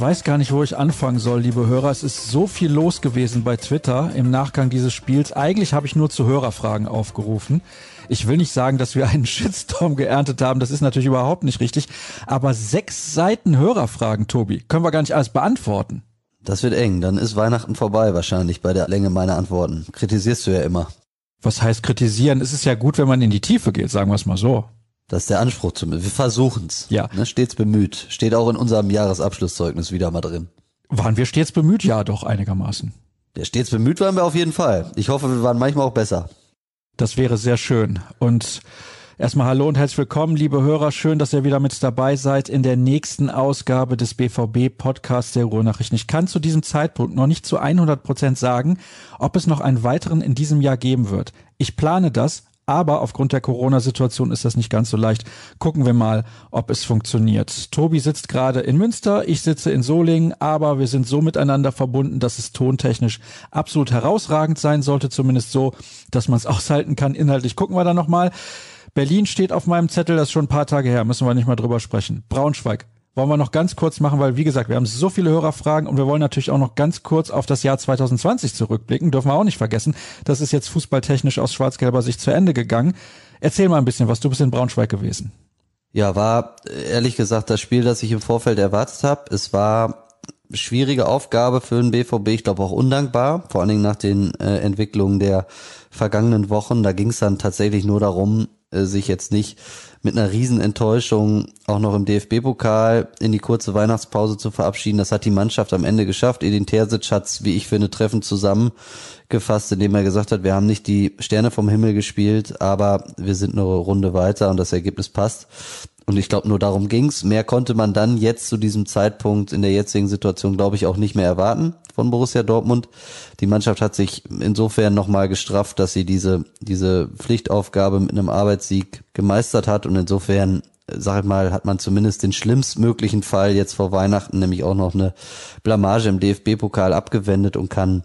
Ich weiß gar nicht, wo ich anfangen soll, liebe Hörer. Es ist so viel los gewesen bei Twitter im Nachgang dieses Spiels. Eigentlich habe ich nur zu Hörerfragen aufgerufen. Ich will nicht sagen, dass wir einen Shitstorm geerntet haben. Das ist natürlich überhaupt nicht richtig. Aber sechs Seiten Hörerfragen, Tobi, können wir gar nicht alles beantworten. Das wird eng. Dann ist Weihnachten vorbei wahrscheinlich bei der Länge meiner Antworten. Kritisierst du ja immer. Was heißt kritisieren? Es ist ja gut, wenn man in die Tiefe geht, sagen wir es mal so. Das ist der Anspruch zumindest. Wir versuchen's. Ja. Ne, stets bemüht. Steht auch in unserem Jahresabschlusszeugnis wieder mal drin. Waren wir stets bemüht? Ja, doch, einigermaßen. Der stets bemüht waren wir auf jeden Fall. Ich hoffe, wir waren manchmal auch besser. Das wäre sehr schön. Und erstmal hallo und herzlich willkommen, liebe Hörer. Schön, dass ihr wieder mit dabei seid in der nächsten Ausgabe des BVB Podcasts der Ruhrnachrichten. Ich kann zu diesem Zeitpunkt noch nicht zu 100 Prozent sagen, ob es noch einen weiteren in diesem Jahr geben wird. Ich plane das, aber aufgrund der Corona-Situation ist das nicht ganz so leicht. Gucken wir mal, ob es funktioniert. Tobi sitzt gerade in Münster, ich sitze in Solingen, aber wir sind so miteinander verbunden, dass es tontechnisch absolut herausragend sein sollte, zumindest so, dass man es aushalten kann. Inhaltlich gucken wir da nochmal. Berlin steht auf meinem Zettel, das ist schon ein paar Tage her, müssen wir nicht mal drüber sprechen. Braunschweig, wollen wir noch ganz kurz machen, weil wie gesagt, wir haben so viele Hörerfragen und wir wollen natürlich auch noch ganz kurz auf das Jahr 2020 zurückblicken, dürfen wir auch nicht vergessen. Das ist jetzt fußballtechnisch aus schwarz-gelber Sicht zu Ende gegangen. Erzähl mal ein bisschen was, du bist in Braunschweig gewesen. Ja, war ehrlich gesagt das Spiel, das ich im Vorfeld erwartet habe. Es war schwierige Aufgabe für den BVB, ich glaube auch undankbar, vor allen Dingen nach den äh, Entwicklungen der vergangenen Wochen. Da ging es dann tatsächlich nur darum, sich jetzt nicht mit einer Riesenenttäuschung auch noch im DFB-Pokal in die kurze Weihnachtspause zu verabschieden. Das hat die Mannschaft am Ende geschafft. Edin Terzic hat's, wie ich finde, treffend zusammengefasst, indem er gesagt hat, wir haben nicht die Sterne vom Himmel gespielt, aber wir sind eine Runde weiter und das Ergebnis passt. Und ich glaube, nur darum ging's. Mehr konnte man dann jetzt zu diesem Zeitpunkt in der jetzigen Situation, glaube ich, auch nicht mehr erwarten von Borussia Dortmund. Die Mannschaft hat sich insofern nochmal gestrafft, dass sie diese, diese Pflichtaufgabe mit einem Arbeitssieg gemeistert hat. Und insofern, sag ich mal, hat man zumindest den schlimmstmöglichen Fall jetzt vor Weihnachten, nämlich auch noch eine Blamage im DFB-Pokal abgewendet und kann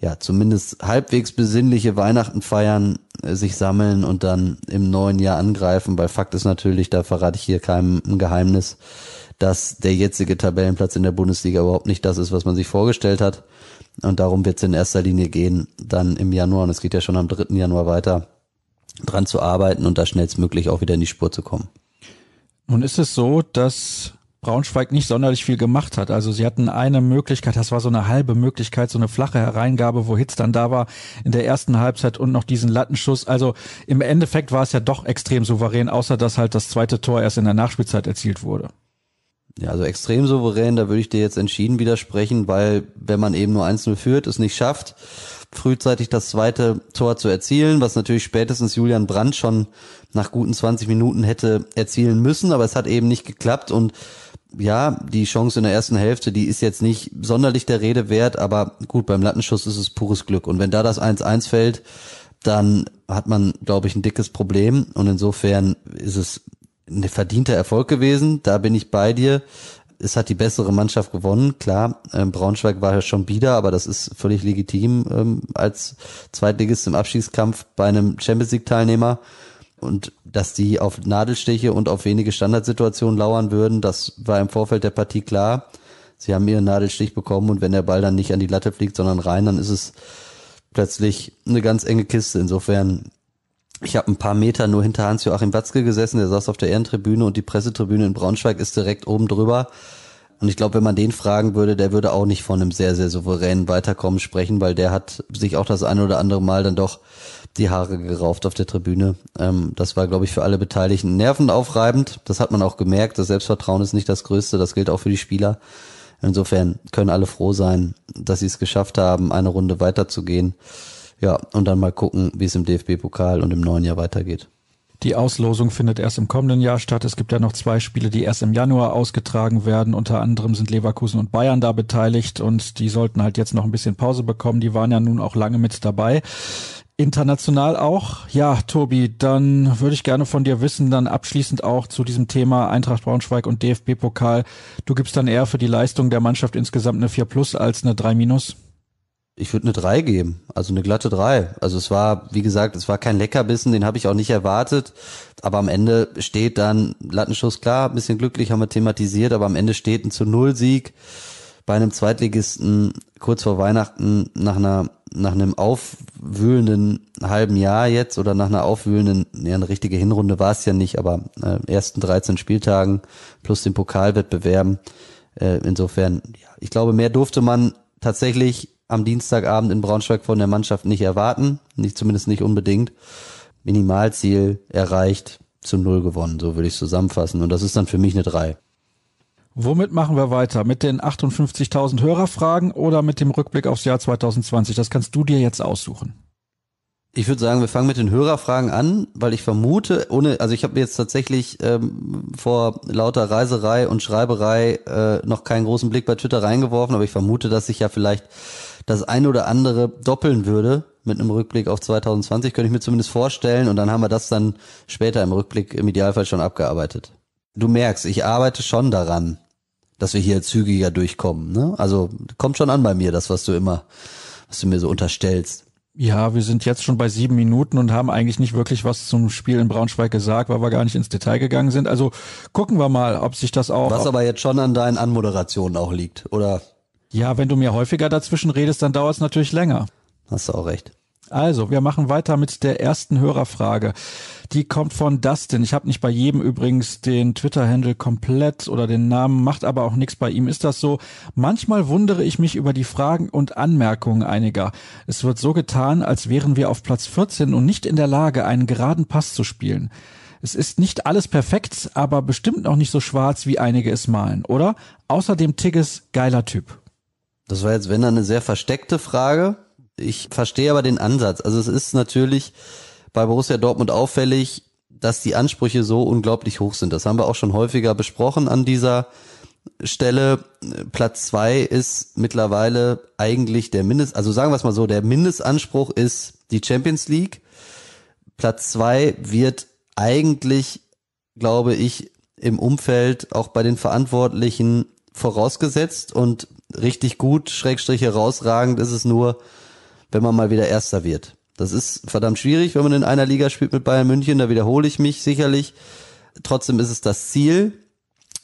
ja, zumindest halbwegs besinnliche Weihnachten feiern, äh, sich sammeln und dann im neuen Jahr angreifen, weil Fakt ist natürlich, da verrate ich hier keinem ein Geheimnis, dass der jetzige Tabellenplatz in der Bundesliga überhaupt nicht das ist, was man sich vorgestellt hat. Und darum wird es in erster Linie gehen, dann im Januar, und es geht ja schon am 3. Januar weiter, dran zu arbeiten und da schnellstmöglich auch wieder in die Spur zu kommen. Nun ist es so, dass Braunschweig nicht sonderlich viel gemacht hat. Also sie hatten eine Möglichkeit, das war so eine halbe Möglichkeit, so eine flache Hereingabe, wo Hitz dann da war in der ersten Halbzeit und noch diesen Lattenschuss. Also im Endeffekt war es ja doch extrem souverän, außer dass halt das zweite Tor erst in der Nachspielzeit erzielt wurde. Ja, also extrem souverän, da würde ich dir jetzt entschieden widersprechen, weil wenn man eben nur 1-0 führt, es nicht schafft, frühzeitig das zweite Tor zu erzielen, was natürlich spätestens Julian Brandt schon nach guten 20 Minuten hätte erzielen müssen, aber es hat eben nicht geklappt und ja, die Chance in der ersten Hälfte, die ist jetzt nicht sonderlich der Rede wert, aber gut, beim Lattenschuss ist es pures Glück. Und wenn da das 1-1 fällt, dann hat man, glaube ich, ein dickes Problem. Und insofern ist es ein verdienter Erfolg gewesen. Da bin ich bei dir. Es hat die bessere Mannschaft gewonnen. Klar, ähm, Braunschweig war ja schon wieder, aber das ist völlig legitim ähm, als Zweitligist im Abstiegskampf bei einem Champions League Teilnehmer. Und dass die auf Nadelstiche und auf wenige Standardsituationen lauern würden, das war im Vorfeld der Partie klar. Sie haben ihren Nadelstich bekommen und wenn der Ball dann nicht an die Latte fliegt, sondern rein, dann ist es plötzlich eine ganz enge Kiste. Insofern, ich habe ein paar Meter nur hinter Hans-Joachim Watzke gesessen, der saß auf der Ehrentribüne und die Pressetribüne in Braunschweig ist direkt oben drüber. Und ich glaube, wenn man den fragen würde, der würde auch nicht von einem sehr, sehr souveränen Weiterkommen sprechen, weil der hat sich auch das eine oder andere Mal dann doch die Haare gerauft auf der Tribüne. Ähm, das war, glaube ich, für alle Beteiligten nervenaufreibend. Das hat man auch gemerkt. Das Selbstvertrauen ist nicht das Größte. Das gilt auch für die Spieler. Insofern können alle froh sein, dass sie es geschafft haben, eine Runde weiterzugehen. Ja, und dann mal gucken, wie es im DFB-Pokal und im neuen Jahr weitergeht. Die Auslosung findet erst im kommenden Jahr statt. Es gibt ja noch zwei Spiele, die erst im Januar ausgetragen werden. Unter anderem sind Leverkusen und Bayern da beteiligt und die sollten halt jetzt noch ein bisschen Pause bekommen. Die waren ja nun auch lange mit dabei. international auch. Ja, Tobi, dann würde ich gerne von dir wissen, dann abschließend auch zu diesem Thema Eintracht Braunschweig und DFB-Pokal. Du gibst dann eher für die Leistung der Mannschaft insgesamt eine 4 plus als eine 3 minus? Ich würde eine 3 geben, also eine glatte 3. Also es war, wie gesagt, es war kein Leckerbissen, den habe ich auch nicht erwartet. Aber am Ende steht dann, Lattenschuss klar, ein bisschen glücklich haben wir thematisiert, aber am Ende steht ein zu Null Sieg bei einem Zweitligisten kurz vor Weihnachten nach einer nach einem aufwühlenden halben Jahr jetzt oder nach einer aufwühlenden, ja, eine richtige Hinrunde war es ja nicht, aber äh, ersten 13 Spieltagen plus den Pokalwettbewerben. Äh, insofern, ja, ich glaube, mehr durfte man tatsächlich am Dienstagabend in Braunschweig von der Mannschaft nicht erwarten, nicht zumindest nicht unbedingt. Minimalziel erreicht, zu null gewonnen, so würde ich zusammenfassen. Und das ist dann für mich eine drei. Womit machen wir weiter? Mit den 58.000 Hörerfragen oder mit dem Rückblick aufs Jahr 2020? Das kannst du dir jetzt aussuchen. Ich würde sagen, wir fangen mit den Hörerfragen an, weil ich vermute, ohne, also ich habe jetzt tatsächlich ähm, vor lauter Reiserei und Schreiberei äh, noch keinen großen Blick bei Twitter reingeworfen, aber ich vermute, dass sich ja vielleicht das eine oder andere doppeln würde mit einem Rückblick auf 2020, könnte ich mir zumindest vorstellen und dann haben wir das dann später im Rückblick im Idealfall schon abgearbeitet du merkst, ich arbeite schon daran, dass wir hier zügiger durchkommen. Ne? Also kommt schon an bei mir, das, was du immer, was du mir so unterstellst. Ja, wir sind jetzt schon bei sieben Minuten und haben eigentlich nicht wirklich was zum Spiel in Braunschweig gesagt, weil wir gar nicht ins Detail gegangen sind. Also gucken wir mal, ob sich das auch. Was aber jetzt schon an deinen Anmoderationen auch liegt, oder? Ja, wenn du mir häufiger dazwischen redest, dann dauert es natürlich länger. Hast du auch recht. Also, wir machen weiter mit der ersten Hörerfrage. Die kommt von Dustin. Ich habe nicht bei jedem übrigens den Twitter-Handle komplett oder den Namen, macht aber auch nichts bei ihm. Ist das so? Manchmal wundere ich mich über die Fragen und Anmerkungen einiger. Es wird so getan, als wären wir auf Platz 14 und nicht in der Lage, einen geraden Pass zu spielen. Es ist nicht alles perfekt, aber bestimmt noch nicht so schwarz, wie einige es malen, oder? Außerdem Tigges geiler Typ. Das war jetzt, wenn dann eine sehr versteckte Frage. Ich verstehe aber den Ansatz. Also es ist natürlich bei Borussia Dortmund auffällig, dass die Ansprüche so unglaublich hoch sind. Das haben wir auch schon häufiger besprochen an dieser Stelle. Platz zwei ist mittlerweile eigentlich der Mindest, also sagen wir es mal so, der Mindestanspruch ist die Champions League. Platz zwei wird eigentlich, glaube ich, im Umfeld auch bei den Verantwortlichen vorausgesetzt und richtig gut, schrägstrich herausragend ist es nur, wenn man mal wieder Erster wird. Das ist verdammt schwierig, wenn man in einer Liga spielt mit Bayern München, da wiederhole ich mich sicherlich. Trotzdem ist es das Ziel.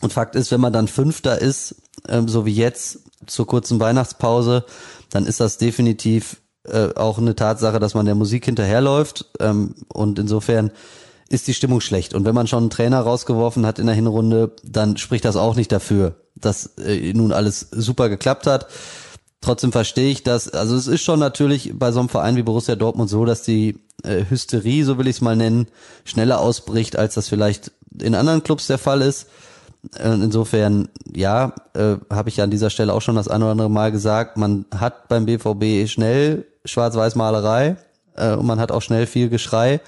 Und Fakt ist, wenn man dann Fünfter ist, ähm, so wie jetzt zur kurzen Weihnachtspause, dann ist das definitiv äh, auch eine Tatsache, dass man der Musik hinterherläuft. Ähm, und insofern ist die Stimmung schlecht. Und wenn man schon einen Trainer rausgeworfen hat in der Hinrunde, dann spricht das auch nicht dafür, dass äh, nun alles super geklappt hat. Trotzdem verstehe ich das. Also es ist schon natürlich bei so einem Verein wie Borussia Dortmund so, dass die äh, Hysterie, so will ich es mal nennen, schneller ausbricht, als das vielleicht in anderen Clubs der Fall ist. Äh, insofern, ja, äh, habe ich ja an dieser Stelle auch schon das eine oder andere Mal gesagt, man hat beim BVB schnell Schwarz-Weiß-Malerei äh, und man hat auch schnell viel Geschrei.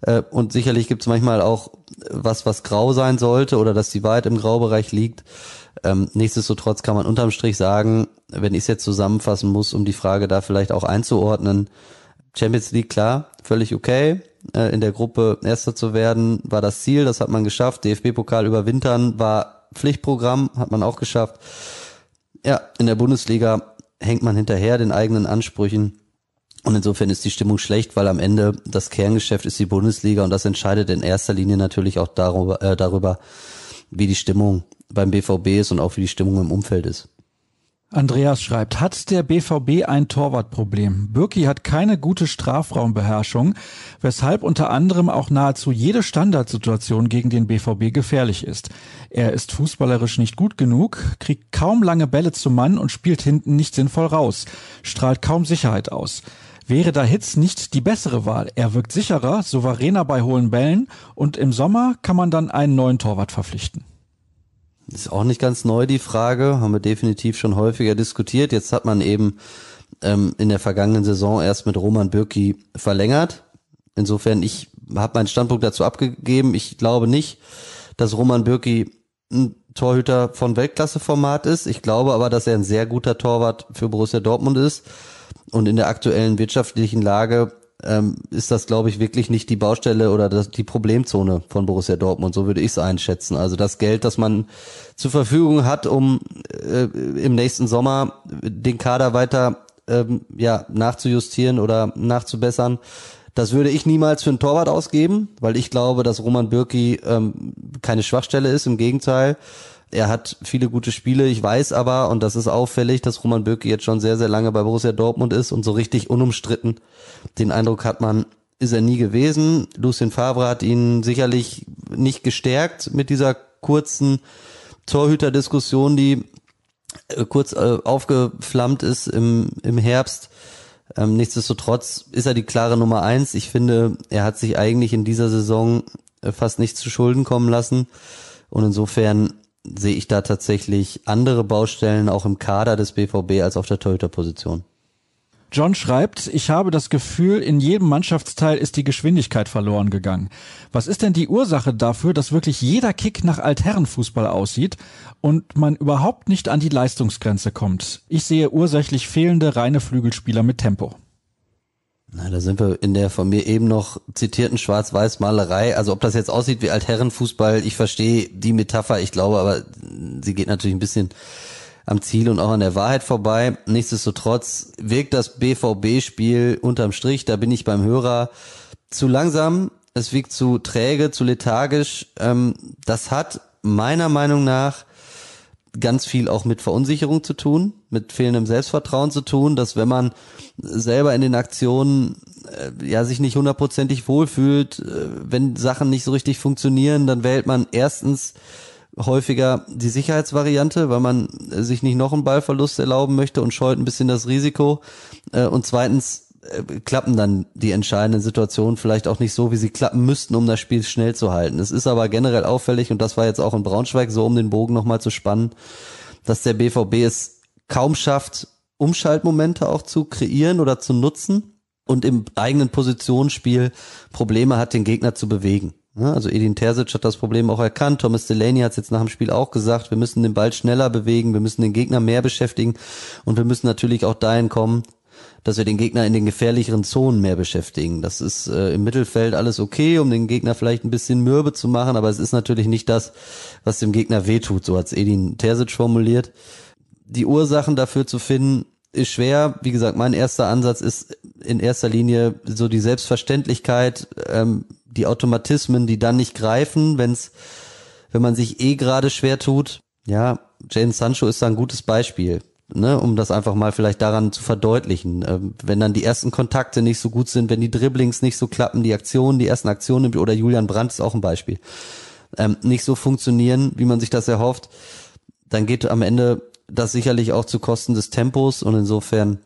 Äh, und sicherlich gibt es manchmal auch was, was grau sein sollte oder dass die Wahrheit im Graubereich liegt. Ähm, nichtsdestotrotz kann man unterm Strich sagen, wenn ich es jetzt zusammenfassen muss, um die Frage da vielleicht auch einzuordnen, Champions League klar, völlig okay. Äh, in der Gruppe Erster zu werden, war das Ziel, das hat man geschafft. DFB-Pokal überwintern war Pflichtprogramm, hat man auch geschafft. Ja, in der Bundesliga hängt man hinterher den eigenen Ansprüchen. Und insofern ist die Stimmung schlecht, weil am Ende das Kerngeschäft ist die Bundesliga und das entscheidet in erster Linie natürlich auch darüber, äh, darüber wie die Stimmung beim BVB ist und auch wie die Stimmung im Umfeld ist. Andreas schreibt, hat der BVB ein Torwartproblem? Birki hat keine gute Strafraumbeherrschung, weshalb unter anderem auch nahezu jede Standardsituation gegen den BVB gefährlich ist. Er ist fußballerisch nicht gut genug, kriegt kaum lange Bälle zum Mann und spielt hinten nicht sinnvoll raus, strahlt kaum Sicherheit aus. Wäre da Hitz nicht die bessere Wahl? Er wirkt sicherer, souveräner bei hohen Bällen und im Sommer kann man dann einen neuen Torwart verpflichten. Ist auch nicht ganz neu die Frage, haben wir definitiv schon häufiger diskutiert. Jetzt hat man eben ähm, in der vergangenen Saison erst mit Roman Bürki verlängert. Insofern, ich habe meinen Standpunkt dazu abgegeben. Ich glaube nicht, dass Roman Bürki ein Torhüter von Weltklasseformat ist. Ich glaube aber, dass er ein sehr guter Torwart für Borussia Dortmund ist. Und in der aktuellen wirtschaftlichen Lage ähm, ist das, glaube ich, wirklich nicht die Baustelle oder das, die Problemzone von Borussia Dortmund. So würde ich es einschätzen. Also das Geld, das man zur Verfügung hat, um äh, im nächsten Sommer den Kader weiter ähm, ja, nachzujustieren oder nachzubessern, das würde ich niemals für einen Torwart ausgeben, weil ich glaube, dass Roman Bürki ähm, keine Schwachstelle ist. Im Gegenteil, er hat viele gute Spiele. Ich weiß aber, und das ist auffällig, dass Roman Bürki jetzt schon sehr, sehr lange bei Borussia Dortmund ist und so richtig unumstritten. Den Eindruck hat man, ist er nie gewesen. Lucien Favre hat ihn sicherlich nicht gestärkt mit dieser kurzen Torhüterdiskussion, die äh, kurz äh, aufgeflammt ist im, im Herbst. Ähm, nichtsdestotrotz ist er die klare Nummer eins. Ich finde, er hat sich eigentlich in dieser Saison äh, fast nichts zu Schulden kommen lassen. Und insofern sehe ich da tatsächlich andere Baustellen auch im Kader des BVB als auf der Torhüterposition. John schreibt, ich habe das Gefühl, in jedem Mannschaftsteil ist die Geschwindigkeit verloren gegangen. Was ist denn die Ursache dafür, dass wirklich jeder Kick nach Altherrenfußball aussieht und man überhaupt nicht an die Leistungsgrenze kommt? Ich sehe ursächlich fehlende reine Flügelspieler mit Tempo. Na, da sind wir in der von mir eben noch zitierten Schwarz-Weiß-Malerei. Also ob das jetzt aussieht wie Altherrenfußball, ich verstehe die Metapher, ich glaube, aber sie geht natürlich ein bisschen am Ziel und auch an der Wahrheit vorbei. Nichtsdestotrotz wirkt das BVB-Spiel unterm Strich, da bin ich beim Hörer zu langsam, es wirkt zu träge, zu lethargisch. Ähm, das hat meiner Meinung nach ganz viel auch mit Verunsicherung zu tun, mit fehlendem Selbstvertrauen zu tun, dass wenn man selber in den Aktionen äh, ja sich nicht hundertprozentig wohlfühlt, äh, wenn Sachen nicht so richtig funktionieren, dann wählt man erstens häufiger die Sicherheitsvariante, weil man sich nicht noch einen Ballverlust erlauben möchte und scheut ein bisschen das Risiko. Äh, und zweitens klappen dann die entscheidenden Situationen vielleicht auch nicht so, wie sie klappen müssten, um das Spiel schnell zu halten. Es ist aber generell auffällig, und das war jetzt auch in Braunschweig so, um den Bogen nochmal zu spannen, dass der BVB es kaum schafft, Umschaltmomente auch zu kreieren oder zu nutzen und im eigenen Positionsspiel Probleme hat, den Gegner zu bewegen. Also Edin Terzic hat das Problem auch erkannt. Thomas Delaney hat es jetzt nach dem Spiel auch gesagt. Wir müssen den Ball schneller bewegen. Wir müssen den Gegner mehr beschäftigen. Und wir müssen natürlich auch dahin kommen, dass wir den Gegner in den gefährlicheren Zonen mehr beschäftigen. Das ist äh, im Mittelfeld alles okay, um den Gegner vielleicht ein bisschen mürbe zu machen, aber es ist natürlich nicht das, was dem Gegner wehtut, so hat Edin Terzic formuliert. Die Ursachen dafür zu finden, ist schwer. Wie gesagt, mein erster Ansatz ist in erster Linie so die Selbstverständlichkeit, ähm, die Automatismen, die dann nicht greifen, wenn's, wenn man sich eh gerade schwer tut. Ja, Jane Sancho ist da ein gutes Beispiel ne, um das einfach mal vielleicht daran zu verdeutlichen. Ähm, wenn dann die ersten Kontakte nicht so gut sind, wenn die Dribblings nicht so klappen, die Aktionen, die ersten Aktionen, oder Julian Brandt ist auch ein Beispiel, ähm, nicht so funktionieren, wie man sich das erhofft, dann geht am Ende das sicherlich auch zu Kosten des Tempos und insofern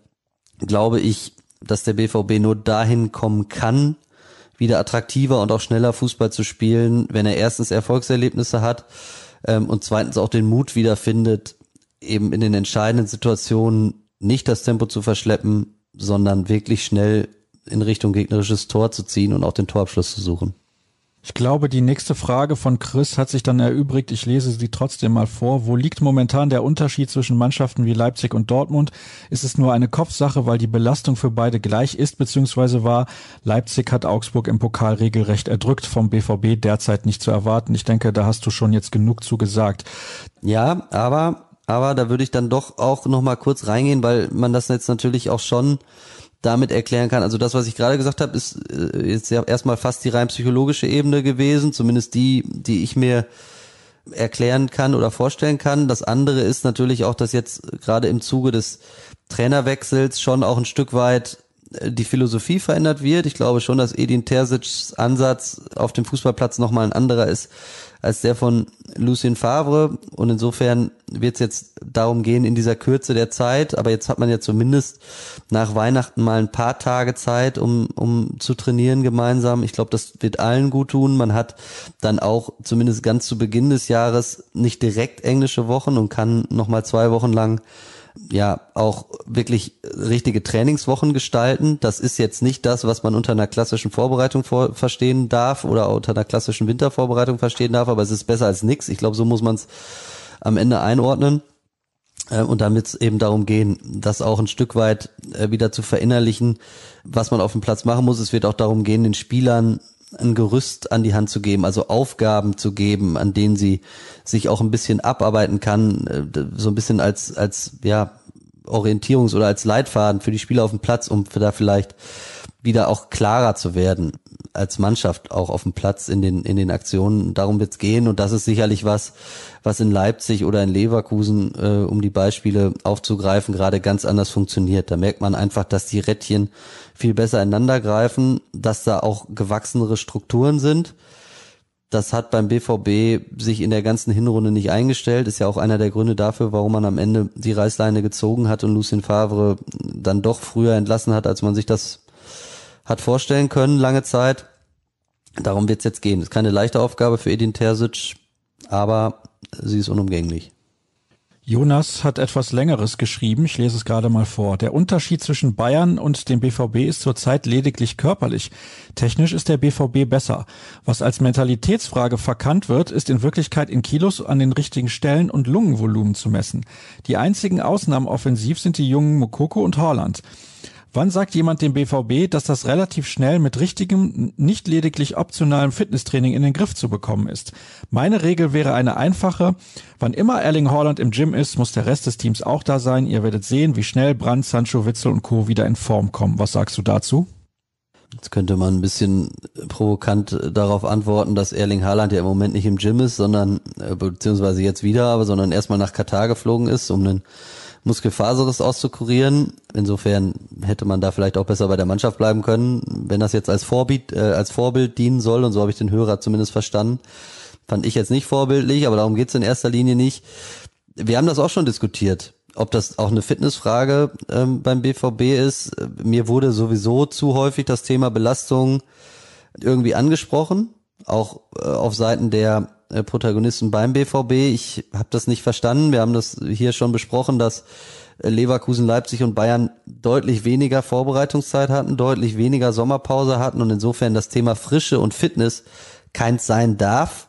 glaube ich, dass der BVB nur dahin kommen kann, wieder attraktiver und auch schneller Fußball zu spielen, wenn er erstens Erfolgserlebnisse hat ähm, und zweitens auch den Mut wiederfindet, eben in den entscheidenden Situationen nicht das Tempo zu verschleppen, sondern wirklich schnell in Richtung gegnerisches Tor zu ziehen und auch den Torabschluss zu suchen. Ich glaube, die nächste Frage von Chris hat sich dann erübrigt. Ich lese sie trotzdem mal vor. Wo liegt momentan der Unterschied zwischen Mannschaften wie Leipzig und Dortmund? Ist es nur eine Kopfsache, weil die Belastung für beide gleich ist, beziehungsweise war Leipzig hat Augsburg im Pokal regelrecht erdrückt, vom BVB derzeit nicht zu erwarten. Ich denke, da hast du schon jetzt genug zu gesagt. Ja, aber aber da würde ich dann doch auch noch mal kurz reingehen, weil man das jetzt natürlich auch schon damit erklären kann. Also das, was ich gerade gesagt habe, ist äh, jetzt ja erstmal fast die rein psychologische Ebene gewesen, zumindest die, die ich mir erklären kann oder vorstellen kann. Das andere ist natürlich auch, dass jetzt gerade im Zuge des Trainerwechsels schon auch ein Stück weit äh, die Philosophie verändert wird. Ich glaube schon, dass Edin Terzic's Ansatz auf dem Fußballplatz nochmal ein anderer ist als der von Lucien Favre. Und insofern wird es jetzt darum gehen, in dieser Kürze der Zeit, aber jetzt hat man ja zumindest nach Weihnachten mal ein paar Tage Zeit, um, um zu trainieren gemeinsam. Ich glaube, das wird allen gut tun. Man hat dann auch zumindest ganz zu Beginn des Jahres nicht direkt englische Wochen und kann nochmal zwei Wochen lang ja auch wirklich richtige Trainingswochen gestalten. Das ist jetzt nicht das, was man unter einer klassischen Vorbereitung vor, verstehen darf oder unter einer klassischen Wintervorbereitung verstehen darf, aber es ist besser als nichts. Ich glaube, so muss man es am Ende einordnen. Äh, und damit es eben darum gehen, das auch ein Stück weit äh, wieder zu verinnerlichen, was man auf dem Platz machen muss. Es wird auch darum gehen, den Spielern ein Gerüst an die Hand zu geben, also Aufgaben zu geben, an denen sie sich auch ein bisschen abarbeiten kann, äh, so ein bisschen als, als, ja, Orientierungs- oder als Leitfaden für die Spieler auf dem Platz, um da vielleicht wieder auch klarer zu werden als Mannschaft auch auf dem Platz in den in den Aktionen. Darum wird's gehen und das ist sicherlich was, was in Leipzig oder in Leverkusen, äh, um die Beispiele aufzugreifen, gerade ganz anders funktioniert. Da merkt man einfach, dass die Rädchen viel besser ineinander greifen, dass da auch gewachsenere Strukturen sind. Das hat beim BVB sich in der ganzen Hinrunde nicht eingestellt. Ist ja auch einer der Gründe dafür, warum man am Ende die Reißleine gezogen hat und Lucien Favre dann doch früher entlassen hat, als man sich das hat vorstellen können, lange Zeit. Darum wird es jetzt gehen. Ist keine leichte Aufgabe für Edin Terzic, aber sie ist unumgänglich. Jonas hat etwas Längeres geschrieben, ich lese es gerade mal vor. Der Unterschied zwischen Bayern und dem BVB ist zurzeit lediglich körperlich. Technisch ist der BVB besser. Was als Mentalitätsfrage verkannt wird, ist in Wirklichkeit in Kilos an den richtigen Stellen und Lungenvolumen zu messen. Die einzigen Ausnahmen offensiv sind die jungen Mokoko und Horland. Wann sagt jemand dem BVB, dass das relativ schnell mit richtigem, nicht lediglich optionalem Fitnesstraining in den Griff zu bekommen ist? Meine Regel wäre eine einfache. Wann immer Erling Haaland im Gym ist, muss der Rest des Teams auch da sein. Ihr werdet sehen, wie schnell Brandt, Sancho, Witzel und Co. wieder in Form kommen. Was sagst du dazu? Jetzt könnte man ein bisschen provokant darauf antworten, dass Erling Haaland ja im Moment nicht im Gym ist, sondern, äh, beziehungsweise jetzt wieder, aber sondern erstmal nach Katar geflogen ist, um einen Muskelfaserriss auszukurieren. Insofern hätte man da vielleicht auch besser bei der Mannschaft bleiben können, wenn das jetzt als Vorbild, äh, als Vorbild dienen soll. Und so habe ich den Hörer zumindest verstanden. Fand ich jetzt nicht vorbildlich, aber darum geht's in erster Linie nicht. Wir haben das auch schon diskutiert, ob das auch eine Fitnessfrage ähm, beim BVB ist. Mir wurde sowieso zu häufig das Thema Belastung irgendwie angesprochen, auch äh, auf Seiten der Protagonisten beim BVB. Ich habe das nicht verstanden. Wir haben das hier schon besprochen, dass äh, Leverkusen, Leipzig und Bayern deutlich weniger Vorbereitungszeit hatten, deutlich weniger Sommerpause hatten und insofern das Thema Frische und Fitness keins sein darf.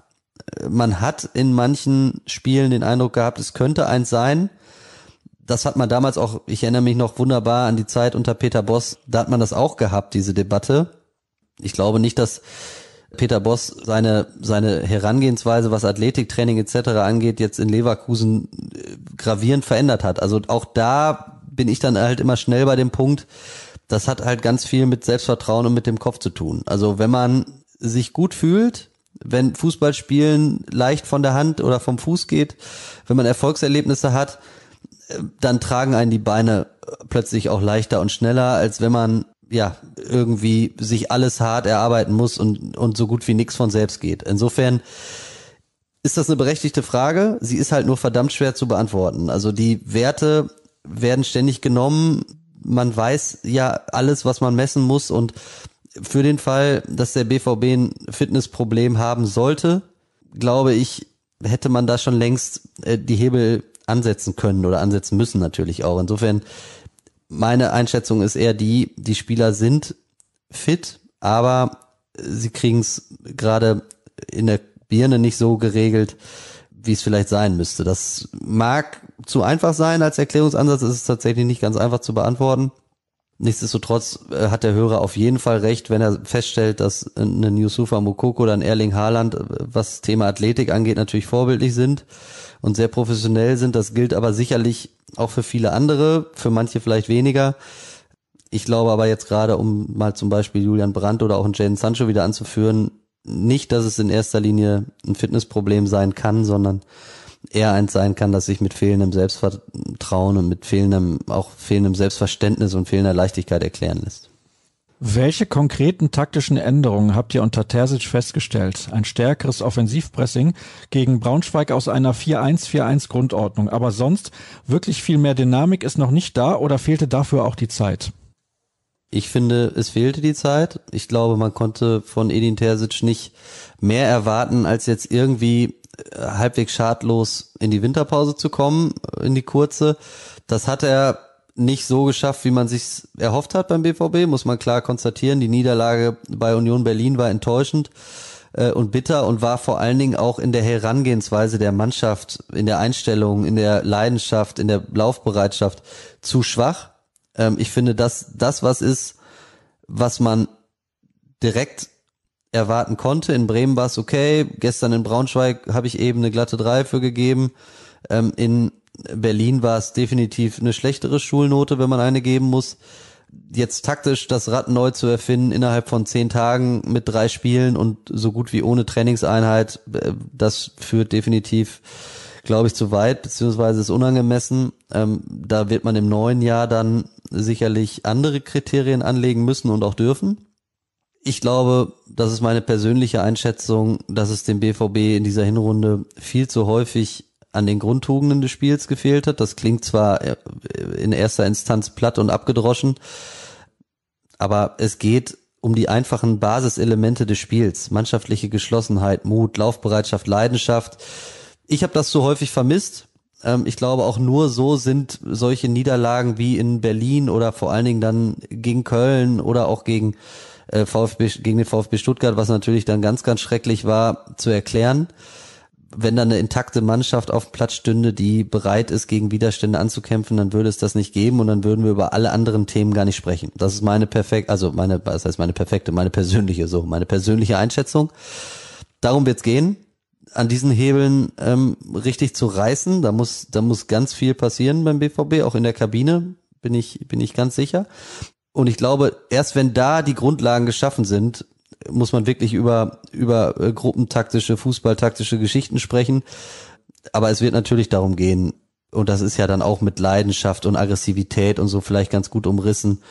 Äh, man hat in manchen Spielen den Eindruck gehabt, es könnte eins sein. Das hat man damals auch, ich erinnere mich noch wunderbar an die Zeit unter Peter Boss, da hat man das auch gehabt, diese Debatte. Ich glaube nicht, dass Peter Boss seine, seine Herangehensweise, was Athletiktraining etc. angeht, jetzt in Leverkusen äh, gravierend verändert hat. Also auch da bin ich dann halt immer schnell bei dem Punkt, das hat halt ganz viel mit Selbstvertrauen und mit dem Kopf zu tun. Also wenn man sich gut fühlt, wenn Fußballspielen leicht von der Hand oder vom Fuß geht, wenn man Erfolgserlebnisse hat, äh, dann tragen einen die Beine plötzlich auch leichter und schneller, als wenn man ja, irgendwie sich alles hart erarbeiten muss und, und so gut wie nichts von selbst geht. Insofern ist das eine berechtigte Frage. Sie ist halt nur verdammt schwer zu beantworten. Also die Werte werden ständig genommen. Man weiß ja alles, was man messen muss und für den Fall, dass der BVB ein Fitnessproblem haben sollte, glaube ich, hätte man da schon längst äh, die Hebel ansetzen können oder ansetzen müssen natürlich auch. Insofern meine Einschätzung ist eher die, die Spieler sind fit, aber sie kriegen es gerade in der Birne nicht so geregelt, wie es vielleicht sein müsste. Das mag zu einfach sein als Erklärungsansatz, es ist tatsächlich nicht ganz einfach zu beantworten. Nichtsdestotrotz äh, hat der Hörer auf jeden Fall recht, wenn er feststellt, dass ein Yusufa Mokoko oder ein Erling Haaland, äh, was Thema Athletik angeht, natürlich vorbildlich sind und sehr professionell sind. Das gilt aber sicherlich auch für viele andere, für manche vielleicht weniger. Ich glaube aber jetzt gerade, um mal zum Beispiel Julian Brandt oder auch einen Jaden Sancho wieder anzuführen, nicht, dass es in erster Linie ein Fitnessproblem sein kann, sondern eher eins sein kann, dass sich mit fehlendem Selbstvertrauen und mit fehlendem, auch fehlendem Selbstverständnis und fehlender Leichtigkeit erklären lässt. Welche konkreten taktischen Änderungen habt ihr unter Terzic festgestellt? Ein stärkeres Offensivpressing gegen Braunschweig aus einer 4-1-4-1 Grundordnung. Aber sonst wirklich viel mehr Dynamik ist noch nicht da oder fehlte dafür auch die Zeit? Ich finde, es fehlte die Zeit. Ich glaube, man konnte von Edin Terzic nicht mehr erwarten, als jetzt irgendwie halbwegs schadlos in die Winterpause zu kommen, in die kurze. Das hat er nicht so geschafft, wie man sich erhofft hat beim BVB, muss man klar konstatieren. Die Niederlage bei Union Berlin war enttäuschend. äh, und bitter und war vor allen Dingen auch in der Herangehensweise der Mannschaft, in der Einstellung, in der Leidenschaft, in der Laufbereitschaft zu schwach. Ähm, ich finde, dass das was ist, was man direkt erwarten konnte. In Bremen war es okay. Gestern in Braunschweig habe ich eben eine glatte 3 für gegeben. Ähm, in Berlin war es definitiv eine schlechtere Schulnote, wenn man eine geben muss. Jetzt taktisch das Rad neu zu erfinden innerhalb von zehn Tagen mit drei Spielen und so gut wie ohne Trainingseinheit, äh, das führt definitiv, glaube ich, zu weit, beziehungsweise ist unangemessen. Ähm, da wird man im neuen Jahr dann sicherlich andere Kriterien anlegen müssen und auch dürfen. Ich glaube, das ist meine persönliche Einschätzung, dass es dem BVB in dieser Hinrunde viel zu häufig an den Grundtugenden des Spiels gefehlt hat. Das klingt zwar äh, in erster Instanz platt und abgedroschen, aber es geht um die einfachen Basiselemente des Spiels. Mannschaftliche Geschlossenheit, Mut, Laufbereitschaft, Leidenschaft. Ich habe das so häufig vermisst. Ähm, ich glaube, auch nur so sind solche Niederlagen wie in Berlin oder vor allen Dingen dann gegen Köln oder auch gegen, äh, VfB, gegen den VfB Stuttgart, was natürlich dann ganz, ganz schrecklich war, zu erklären wenn da eine intakte Mannschaft auf dem Platz stünde, die bereit ist, gegen Widerstände anzukämpfen, dann würde es das nicht geben und dann würden wir über alle anderen Themen gar nicht sprechen. Das ist meine perfekt, also meine, was heißt meine perfekte, meine persönliche, so, meine persönliche Einschätzung. Darum wird's gehen, an diesen Hebeln ähm, richtig zu reißen. Da muss, da muss ganz viel passieren beim BVB, auch in der Kabine, bin ich, bin ich ganz sicher. Und ich glaube, erst wenn da die Grundlagen geschaffen sind, muss man wirklich über, über äh, gruppentaktische, fußballtaktische Geschichten sprechen. Aber es wird natürlich darum gehen, und das ist ja dann auch mit Leidenschaft und Aggressivität und so vielleicht ganz gut umrissen,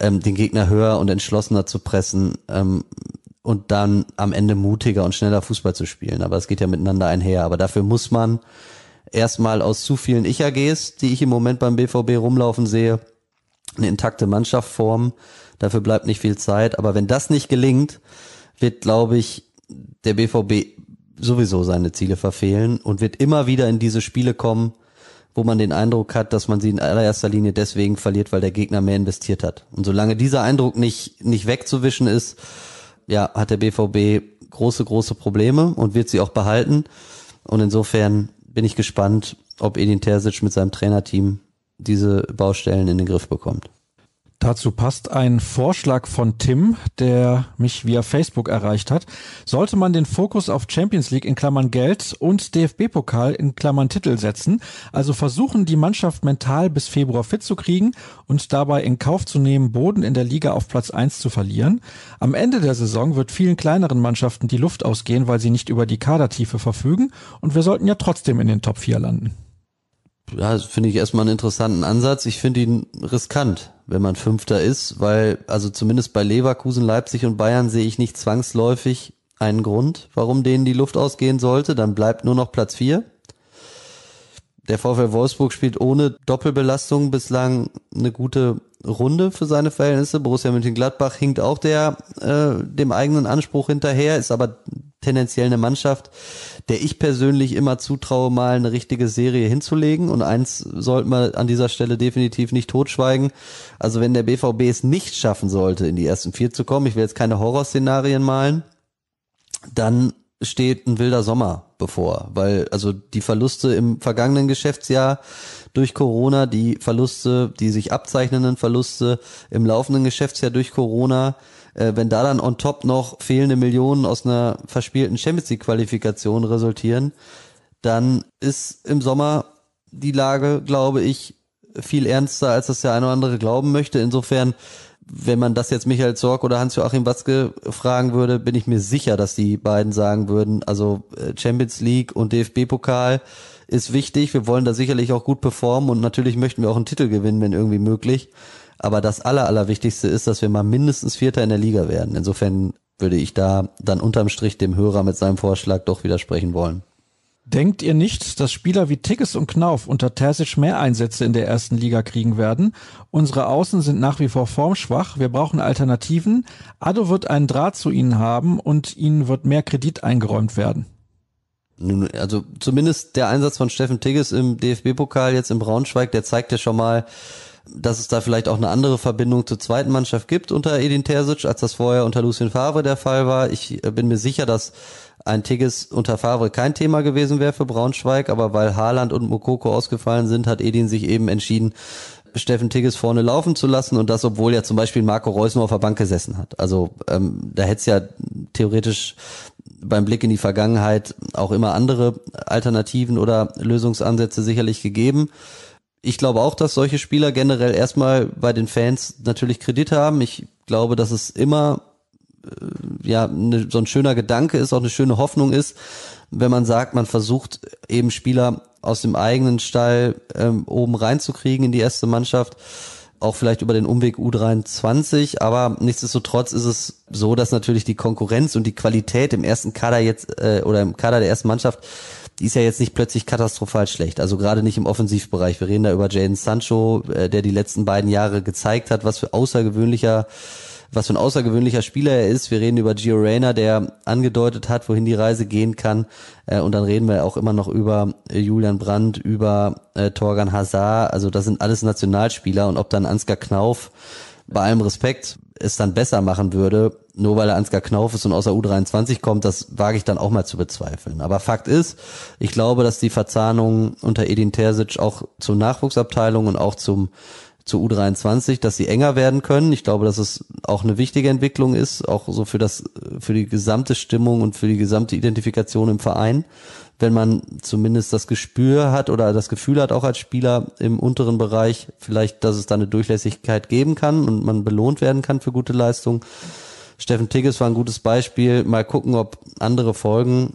ähm, den Gegner höher und entschlossener zu pressen ähm, und dann am Ende mutiger und schneller Fußball zu spielen. Aber es geht ja miteinander einher. Aber dafür muss man erstmal aus zu vielen Ich-AGs, die ich im Moment beim BVB rumlaufen sehe, eine intakte Mannschaft formen Dafür bleibt nicht viel Zeit. Aber wenn das nicht gelingt, wird, glaube ich, der BVB sowieso seine Ziele verfehlen und wird immer wieder in diese Spiele kommen, wo man den Eindruck hat, dass man sie in allererster Linie deswegen verliert, weil der Gegner mehr investiert hat. Und solange dieser Eindruck nicht, nicht wegzuwischen ist, ja, hat der BVB große, große Probleme und wird sie auch behalten. Und insofern bin ich gespannt, ob Edin Terzic mit seinem Trainerteam diese Baustellen in den Griff bekommt. Dazu passt ein Vorschlag von Tim, der mich via Facebook erreicht hat. Sollte man den Fokus auf Champions League in Klammern Geld und DFB-Pokal in Klammern Titel setzen, also versuchen, die Mannschaft mental bis Februar fit zu kriegen und dabei in Kauf zu nehmen, Boden in der Liga auf Platz 1 zu verlieren. Am Ende der Saison wird vielen kleineren Mannschaften die Luft ausgehen, weil sie nicht über die Kadertiefe verfügen und wir sollten ja trotzdem in den Top 4 landen ja, finde ich erstmal einen interessanten Ansatz. Ich finde ihn riskant, wenn man Fünfter ist, weil, also zumindest bei Leverkusen, Leipzig und Bayern sehe ich nicht zwangsläufig einen Grund, warum denen die Luft ausgehen sollte. Dann bleibt nur noch Platz vier. Der VfL Wolfsburg spielt ohne Doppelbelastung bislang eine gute Runde für seine Verhältnisse. Borussia Mönchengladbach hinkt auch der äh, dem eigenen Anspruch hinterher, ist aber tendenziell eine Mannschaft, der ich persönlich immer zutraue, mal eine richtige Serie hinzulegen. Und eins sollten wir an dieser Stelle definitiv nicht totschweigen. Also wenn der BVB es nicht schaffen sollte, in die ersten vier zu kommen, ich will jetzt keine Horrorszenarien malen, dann steht ein wilder Sommer bevor, weil also die Verluste im vergangenen Geschäftsjahr durch Corona, die Verluste, die sich abzeichnenden Verluste im laufenden Geschäftsjahr durch Corona, äh, wenn da dann on top noch fehlende Millionen aus einer verspielten Champions League Qualifikation resultieren, dann ist im Sommer die Lage, glaube ich, viel ernster, als das der eine oder andere glauben möchte. Insofern, wenn man das jetzt Michael Zorg oder Hans-Joachim Watzke fragen würde, bin ich mir sicher, dass die beiden sagen würden, also äh, Champions League und DFB-Pokal ist wichtig. Wir wollen da sicherlich auch gut performen und natürlich möchten wir auch einen Titel gewinnen, wenn irgendwie möglich. Aber das Aller, Allerwichtigste ist, dass wir mal mindestens Vierter in der Liga werden. Insofern würde ich da dann unterm Strich dem Hörer mit seinem Vorschlag doch widersprechen wollen. Denkt ihr nicht, dass Spieler wie Tigges und Knauf unter Terzic mehr Einsätze in der ersten Liga kriegen werden? Unsere Außen sind nach wie vor formschwach. Wir brauchen Alternativen. Ado wird einen Draht zu ihnen haben und ihnen wird mehr Kredit eingeräumt werden. Nun, also zumindest der Einsatz von Steffen Tigges im DFB-Pokal jetzt in Braunschweig, der zeigt ja schon mal, dass es da vielleicht auch eine andere Verbindung zur zweiten Mannschaft gibt unter Edin Terzic, als das vorher unter Lucien Favre der Fall war. Ich äh, bin mir sicher, dass ein Tigges unter Favre kein Thema gewesen wäre für Braunschweig, aber weil Haaland und Mokoko ausgefallen sind, hat Edin sich eben entschieden, Steffen Tigges vorne laufen zu lassen und das, obwohl ja zum Beispiel Marco Reus nur auf der Bank gesessen hat. Also ähm, da hätte es ja theoretisch beim Blick in die Vergangenheit auch immer andere Alternativen oder Lösungsansätze sicherlich gegeben. Ich glaube auch, dass solche Spieler generell erstmal bei den Fans natürlich Kredit haben. Ich glaube, dass es immer ja ne, so ein schöner Gedanke ist, auch eine schöne Hoffnung ist, wenn man sagt, man versucht eben Spieler aus dem eigenen Stall ähm, oben reinzukriegen in die erste Mannschaft auch vielleicht über den Umweg U23, aber nichtsdestotrotz ist es so, dass natürlich die Konkurrenz und die Qualität im ersten Kader jetzt äh, oder im Kader der ersten Mannschaft, die ist ja jetzt nicht plötzlich katastrophal schlecht. Also gerade nicht im Offensivbereich. Wir reden da über Jaden Sancho, äh, der die letzten beiden Jahre gezeigt hat, was für außergewöhnlicher was für ein außergewöhnlicher Spieler er ist. Wir reden über Gio Reyna, der angedeutet hat, wohin die Reise gehen kann. Äh, und dann reden wir auch immer noch über äh, Julian Brandt, über äh, Torgan Hazard. Also das sind alles Nationalspieler. Und ob dann Ansgar Knauf bei allem Respekt es dann besser machen würde, nur weil er Ansgar Knauf ist und außer U23 kommt, das wage ich dann auch mal zu bezweifeln. Aber Fakt ist, ich glaube, dass die Verzahnung unter Edin Terzic auch zur Nachwuchsabteilung und auch zum zu U23, dass sie enger werden können. Ich glaube, dass es auch eine wichtige Entwicklung ist, auch so für das, für die gesamte Stimmung und für die gesamte Identifikation im Verein. Wenn man zumindest das Gespür hat oder das Gefühl hat, auch als Spieler im unteren Bereich, vielleicht, dass es da eine Durchlässigkeit geben kann und man belohnt werden kann für gute Leistung. Steffen Tigges war ein gutes Beispiel. Mal gucken, ob andere folgen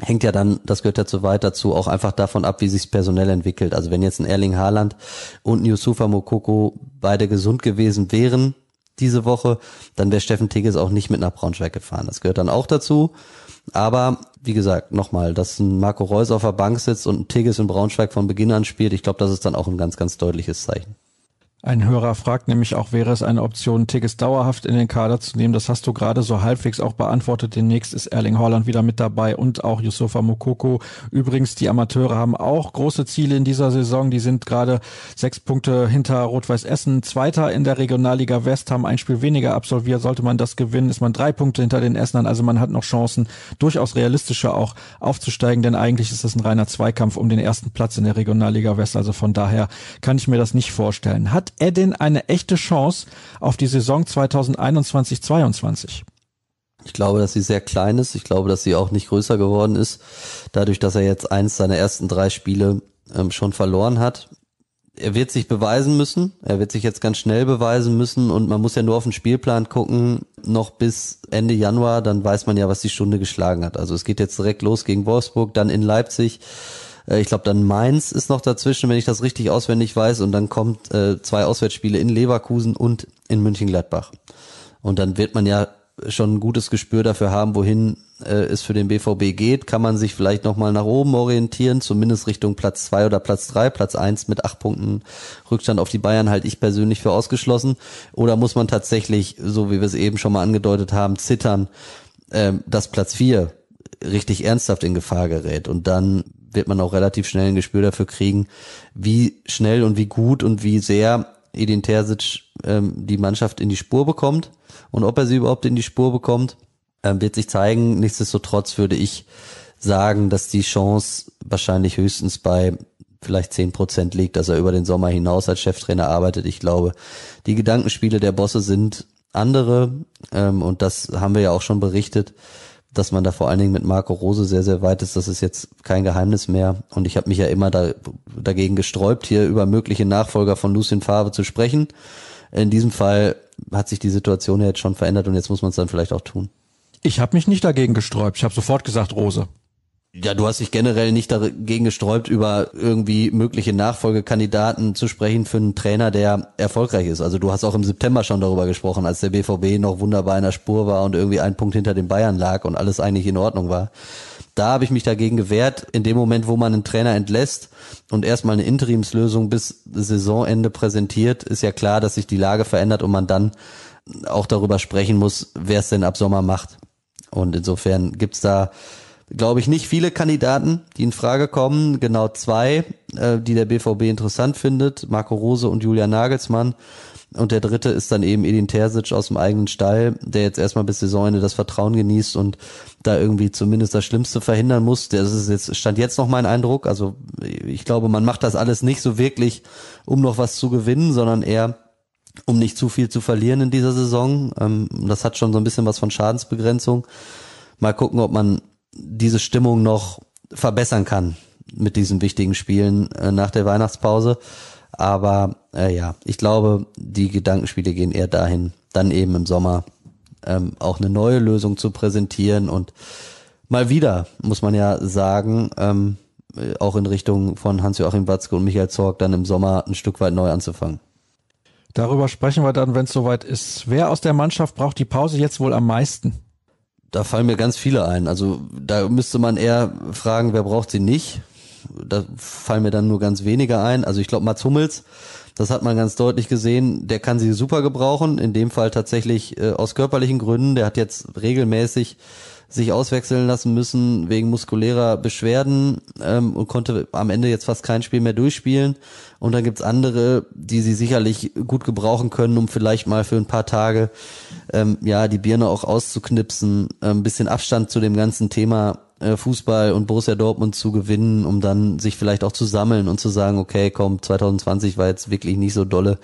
hängt ja dann, das gehört ja zu weit dazu, auch einfach davon ab, wie sich personell entwickelt. Also wenn jetzt ein Erling Haaland und ein Yusufa Mokoko beide gesund gewesen wären diese Woche, dann wäre Steffen Tigges auch nicht mit nach Braunschweig gefahren. Das gehört dann auch dazu. Aber wie gesagt, nochmal, dass ein Marco Reus auf der Bank sitzt und ein Tigges in Braunschweig von Beginn an spielt, ich glaube, das ist dann auch ein ganz, ganz deutliches Zeichen. Ein Hörer fragt nämlich auch, wäre es eine Option, Tickets dauerhaft in den Kader zu nehmen? Das hast du gerade so halbwegs auch beantwortet. Demnächst ist Erling Holland wieder mit dabei und auch Yusufa Mokoko. Übrigens, die Amateure haben auch große Ziele in dieser Saison. Die sind gerade sechs Punkte hinter Rot-Weiß Essen. Zweiter in der Regionalliga West, haben ein Spiel weniger absolviert. Sollte man das gewinnen, ist man drei Punkte hinter den Essenern. Also man hat noch Chancen, durchaus realistischer auch aufzusteigen, denn eigentlich ist das ein reiner Zweikampf um den ersten Platz in der Regionalliga West. Also von daher kann ich mir das nicht vorstellen. Hat denn eine echte Chance auf die Saison 2021-22? Ich glaube, dass sie sehr klein ist. Ich glaube, dass sie auch nicht größer geworden ist, dadurch, dass er jetzt eins seiner ersten drei Spiele ähm, schon verloren hat. Er wird sich beweisen müssen. Er wird sich jetzt ganz schnell beweisen müssen und man muss ja nur auf den Spielplan gucken, noch bis Ende Januar, dann weiß man ja, was die Stunde geschlagen hat. Also es geht jetzt direkt los gegen Wolfsburg, dann in Leipzig, äh, ich glaube, dann Mainz ist noch dazwischen, wenn ich das richtig auswendig weiß. Und dann kommt äh, zwei Auswärtsspiele in Leverkusen und in München-Gladbach. Und dann wird man ja schon ein gutes Gespür dafür haben, wohin äh, es für den BVB geht. Kann man sich vielleicht nochmal nach oben orientieren, zumindest Richtung Platz zwei oder Platz drei, Platz eins mit acht Punkten Rückstand auf die Bayern halte ich persönlich für ausgeschlossen. Oder muss man tatsächlich, so wie wir es eben schon mal angedeutet haben, zittern, äh, dass Platz vier richtig ernsthaft in Gefahr gerät. Und dann wird man auch relativ schnell ein Gespür dafür kriegen, wie schnell und wie gut und wie sehr Edin Terzic ähm, die Mannschaft in die Spur bekommt und ob er sie überhaupt in die Spur bekommt, ähm, wird sich zeigen. Nichtsdestotrotz würde ich sagen, dass die Chance wahrscheinlich höchstens bei vielleicht zehn Prozent liegt, dass er über den Sommer hinaus als Cheftrainer arbeitet. Ich glaube, die Gedankenspiele der Bosse sind andere ähm, und das haben wir ja auch schon berichtet dass man da vor allen Dingen mit Marco Rose sehr, sehr weit ist, das ist jetzt kein Geheimnis mehr. Und ich habe mich ja immer da, dagegen gesträubt, hier über mögliche Nachfolger von Lucien Favre zu sprechen. In diesem Fall hat sich die Situation ja jetzt schon verändert und jetzt muss man es dann vielleicht auch tun. Ich habe mich nicht dagegen gesträubt. Ich habe sofort gesagt Rose. Ja, du hast dich generell nicht dagegen gesträubt, über irgendwie mögliche Nachfolgekandidaten zu sprechen für einen Trainer, der erfolgreich ist. Also du hast auch im September schon darüber gesprochen, als der BVB noch wunderbar in der Spur war und irgendwie ein Punkt hinter den Bayern lag und alles eigentlich in Ordnung war. Da habe ich mich dagegen gewehrt. In dem Moment, wo man einen Trainer entlässt und erstmal eine Interimslösung bis Saisonende präsentiert, ist ja klar, dass sich die Lage verändert und man dann auch darüber sprechen muss, wer es denn ab Sommer macht. Und insofern gibt's da glaube ich, nicht viele Kandidaten, die in Frage kommen. Genau zwei, äh, die der BVB interessant findet. Marco Rose und Julian Nagelsmann. Und der dritte ist dann eben Edin Terzic aus dem eigenen Stall, der jetzt erstmal bis Saisonende das Vertrauen genießt und da irgendwie zumindest das Schlimmste verhindern muss. Das ist jetzt, stand jetzt noch mein Eindruck. Also ich glaube, man macht das alles nicht so wirklich, um noch was zu gewinnen, sondern eher, um nicht zu viel zu verlieren in dieser Saison. Ähm, das hat schon so ein bisschen was von Schadensbegrenzung. Mal gucken, ob man diese Stimmung noch verbessern kann mit diesen wichtigen Spielen äh, nach der Weihnachtspause. Aber äh, ja, ich glaube, die Gedankenspiele gehen eher dahin, dann eben im Sommer ähm, auch eine neue Lösung zu präsentieren und mal wieder, muss man ja sagen, ähm, auch in Richtung von Hans-Joachim Watzke und Michael Zorg dann im Sommer ein Stück weit neu anzufangen. Darüber sprechen wir dann, wenn es soweit ist. Wer aus der Mannschaft braucht die Pause jetzt wohl am meisten? Da fallen mir ganz viele ein. Also da müsste man eher fragen, wer braucht sie nicht da fallen mir dann nur ganz wenige ein. Also ich glaube, Mats Hummels, das hat man ganz deutlich gesehen, der kann sie super gebrauchen. In dem Fall tatsächlich äh, aus körperlichen Gründen. Der hat jetzt regelmäßig sich auswechseln lassen müssen wegen muskulärer Beschwerden ähm, und konnte am Ende jetzt fast kein Spiel mehr durchspielen. Und dann gibt's andere, die sie sicherlich gut gebrauchen können, um vielleicht mal für ein paar Tage ähm, ja die Birne auch auszuknipsen, ein bisschen Abstand zu dem ganzen Thema Fußball und Borussia Dortmund zu gewinnen, um dann sich vielleicht auch zu sammeln und zu sagen, okay, komm, 2020 war jetzt wirklich nicht so dolle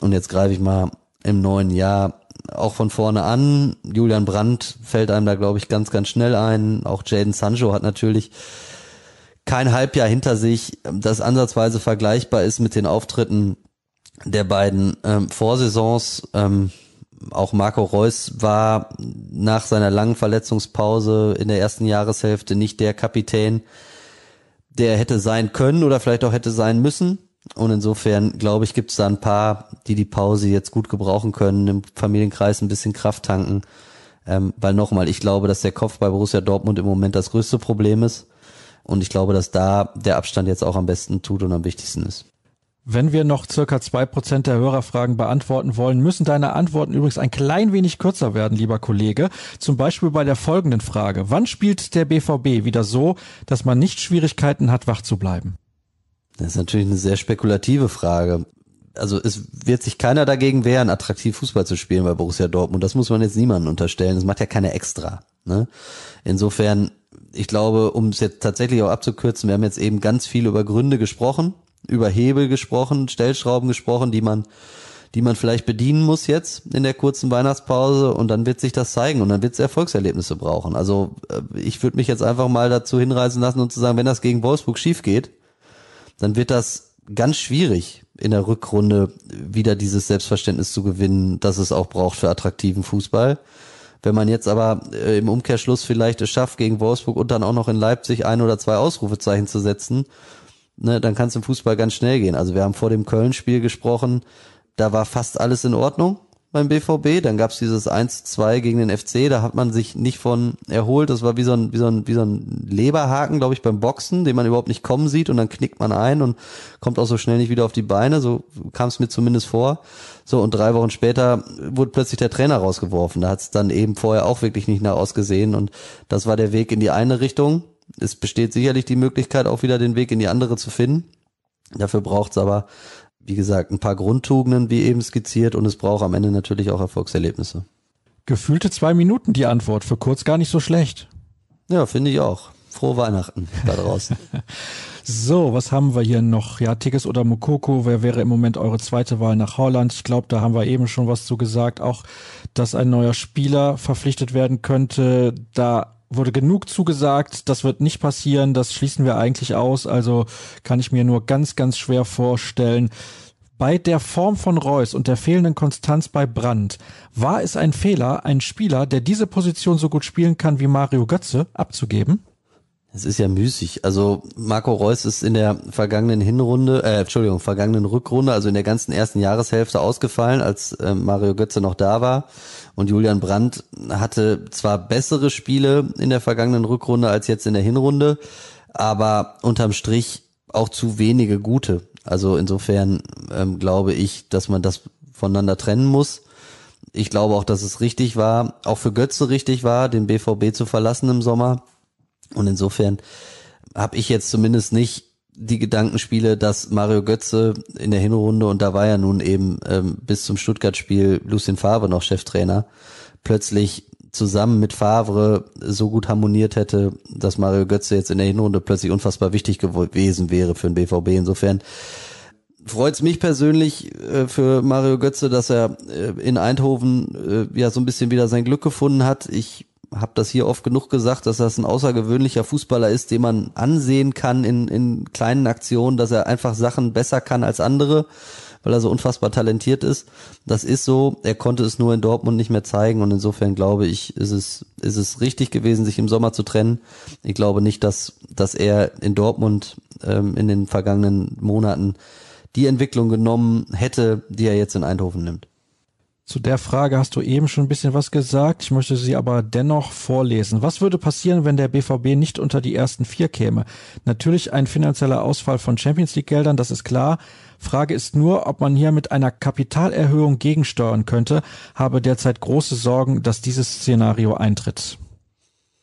und jetzt greife ich mal im neuen Jahr auch von vorne an. Julian Brandt fällt einem da, glaube ich, ganz, ganz schnell ein. Auch Jaden Sancho hat natürlich kein Halbjahr hinter sich, das ansatzweise vergleichbar ist mit den Auftritten der beiden ähm, Vorsaisons. Ähm, auch Marco Reus war nach seiner langen Verletzungspause in der ersten Jahreshälfte nicht der Kapitän, der hätte sein können oder vielleicht auch hätte sein müssen. Und insofern, glaube ich, gibt es da ein paar, die die Pause jetzt gut gebrauchen können, im Familienkreis ein bisschen Kraft tanken. Ähm, weil nochmal, ich glaube, dass der Kopf bei Borussia Dortmund im Moment das größte Problem ist. Und ich glaube, dass da der Abstand jetzt auch am besten tut und am wichtigsten ist. Wenn wir noch circa zwei Prozent der Hörerfragen beantworten wollen, müssen deine Antworten übrigens ein klein wenig kürzer werden, lieber Kollege. Zum Beispiel bei der folgenden Frage. Wann spielt der BVB wieder so, dass man nicht Schwierigkeiten hat, wach zu bleiben? Das ist natürlich eine sehr spekulative Frage. Also es wird sich keiner dagegen wehren, attraktiv Fußball zu spielen bei Borussia Dortmund. Das muss man jetzt niemandem unterstellen. Das macht ja keiner extra. Ne? Insofern, ich glaube, um es jetzt tatsächlich auch abzukürzen, wir haben jetzt eben ganz viel über Gründe gesprochen über Hebel gesprochen, Stellschrauben gesprochen, die man, die man vielleicht bedienen muss jetzt in der kurzen Weihnachtspause und dann wird sich das zeigen und dann wird es Erfolgserlebnisse brauchen. Also äh, ich würde mich jetzt einfach mal dazu hinreißen lassen und zu sagen, wenn das gegen Wolfsburg schief geht, dann wird das ganz schwierig in der Rückrunde wieder dieses Selbstverständnis zu gewinnen, dass es auch braucht für attraktiven Fußball. Wenn man jetzt aber äh, im Umkehrschluss vielleicht es schafft, gegen Wolfsburg und dann auch noch in Leipzig ein oder zwei Ausrufezeichen zu setzen ne, dann kann es im Fußball ganz schnell gehen. Also wir haben vor dem Köln-Spiel gesprochen, da war fast alles in Ordnung beim BVB. Dann gab's dieses 1-2 gegen den FC, da hat man sich nicht von erholt. Das war wie so ein, wie so ein, wie so ein Leberhaken, glaube ich, beim Boxen, den man überhaupt nicht kommen sieht und dann knickt man ein und kommt auch so schnell nicht wieder auf die Beine. So kam es mir zumindest vor. So, und drei Wochen später wurde plötzlich der Trainer rausgeworfen. Da hat es dann eben vorher auch wirklich nicht nach ausgesehen. Und das war der Weg in die eine Richtung es besteht sicherlich die Möglichkeit, auch wieder den Weg in die andere zu finden. Dafür braucht es aber, wie gesagt, ein paar Grundtugenden, wie eben skizziert, und es braucht am Ende natürlich auch Erfolgserlebnisse. Gefühlte zwei Minuten die Antwort, für kurz gar nicht so schlecht. Ja, finde ich auch. Frohe Weihnachten da draußen. so, was haben wir hier noch? Ja, Tigges oder Mokoko, wer wäre im Moment eure zweite Wahl nach Holland? Ich glaube, da haben wir eben schon was zu gesagt. Auch, dass ein neuer Spieler verpflichtet werden könnte. Da wurde genug zugesagt, das wird nicht passieren, das schließen wir eigentlich aus, also kann ich mir nur ganz, ganz schwer vorstellen. Bei der Form von Reus und der fehlenden Konstanz bei Brandt war es ein Fehler, einen Spieler, der diese Position so gut spielen kann wie Mario Götze, abzugeben? Es ist ja müßig. Also Marco Reus ist in der vergangenen Hinrunde, äh, Entschuldigung, vergangenen Rückrunde, also in der ganzen ersten Jahreshälfte ausgefallen, als äh, Mario Götze noch da war. Und Julian Brandt hatte zwar bessere Spiele in der vergangenen Rückrunde als jetzt in der Hinrunde, aber unterm Strich auch zu wenige gute. Also insofern ähm, glaube ich, dass man das voneinander trennen muss. Ich glaube auch, dass es richtig war, auch für Götze richtig war, den BVB zu verlassen im Sommer Und insofern habe ich jetzt zumindest nicht die Gedankenspiele, dass Mario Götze in der Hinrunde, und da war ja nun eben ähm, bis zum Stuttgart-Spiel Lucien Favre noch Cheftrainer, plötzlich zusammen mit Favre so gut harmoniert hätte, dass Mario Götze jetzt in der Hinrunde plötzlich unfassbar wichtig gewesen wäre für den BVB. Insofern freut es mich persönlich äh, für Mario Götze, dass er äh, in Eindhoven äh, ja so ein bisschen wieder sein Glück gefunden hat. Ich habe das hier oft genug gesagt, dass das ein außergewöhnlicher Fußballer ist, den man ansehen kann in, in kleinen Aktionen, dass er einfach Sachen besser kann als andere, weil er so unfassbar talentiert ist. Das ist so. Er konnte es nur in Dortmund nicht mehr zeigen und insofern glaube ich, ist es, ist es richtig gewesen, sich im Sommer zu trennen. Ich glaube nicht, dass, dass er in Dortmund ähm, in den vergangenen Monaten die Entwicklung genommen hätte, die er jetzt in Eindhoven nimmt. Zu der Frage hast du eben schon ein bisschen was gesagt. Ich möchte sie aber dennoch vorlesen. Was würde passieren, wenn der BVB nicht unter die ersten vier käme? Natürlich ein finanzieller Ausfall von Champions League Geldern, das ist klar. Frage ist nur, ob man hier mit einer Kapitalerhöhung gegensteuern könnte. Habe derzeit große Sorgen, dass dieses Szenario eintritt.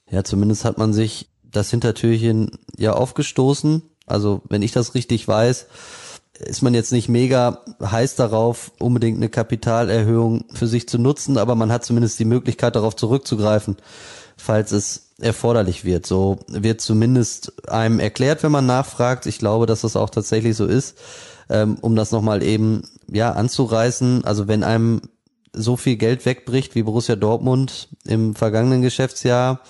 Ja, zumindest hat man sich das Hintertürchen ja aufgestoßen. Also, wenn ich das richtig weiß, ist man jetzt nicht mega heiß darauf, unbedingt eine Kapitalerhöhung für sich zu nutzen, aber man hat zumindest die Möglichkeit darauf zurückzugreifen, falls es erforderlich wird. So wird zumindest einem erklärt, wenn man nachfragt. Ich glaube, dass das auch tatsächlich so ist, ähm, um das nochmal eben ja anzureißen. Also wenn einem so viel Geld wegbricht wie Borussia Dortmund im vergangenen Geschäftsjahr,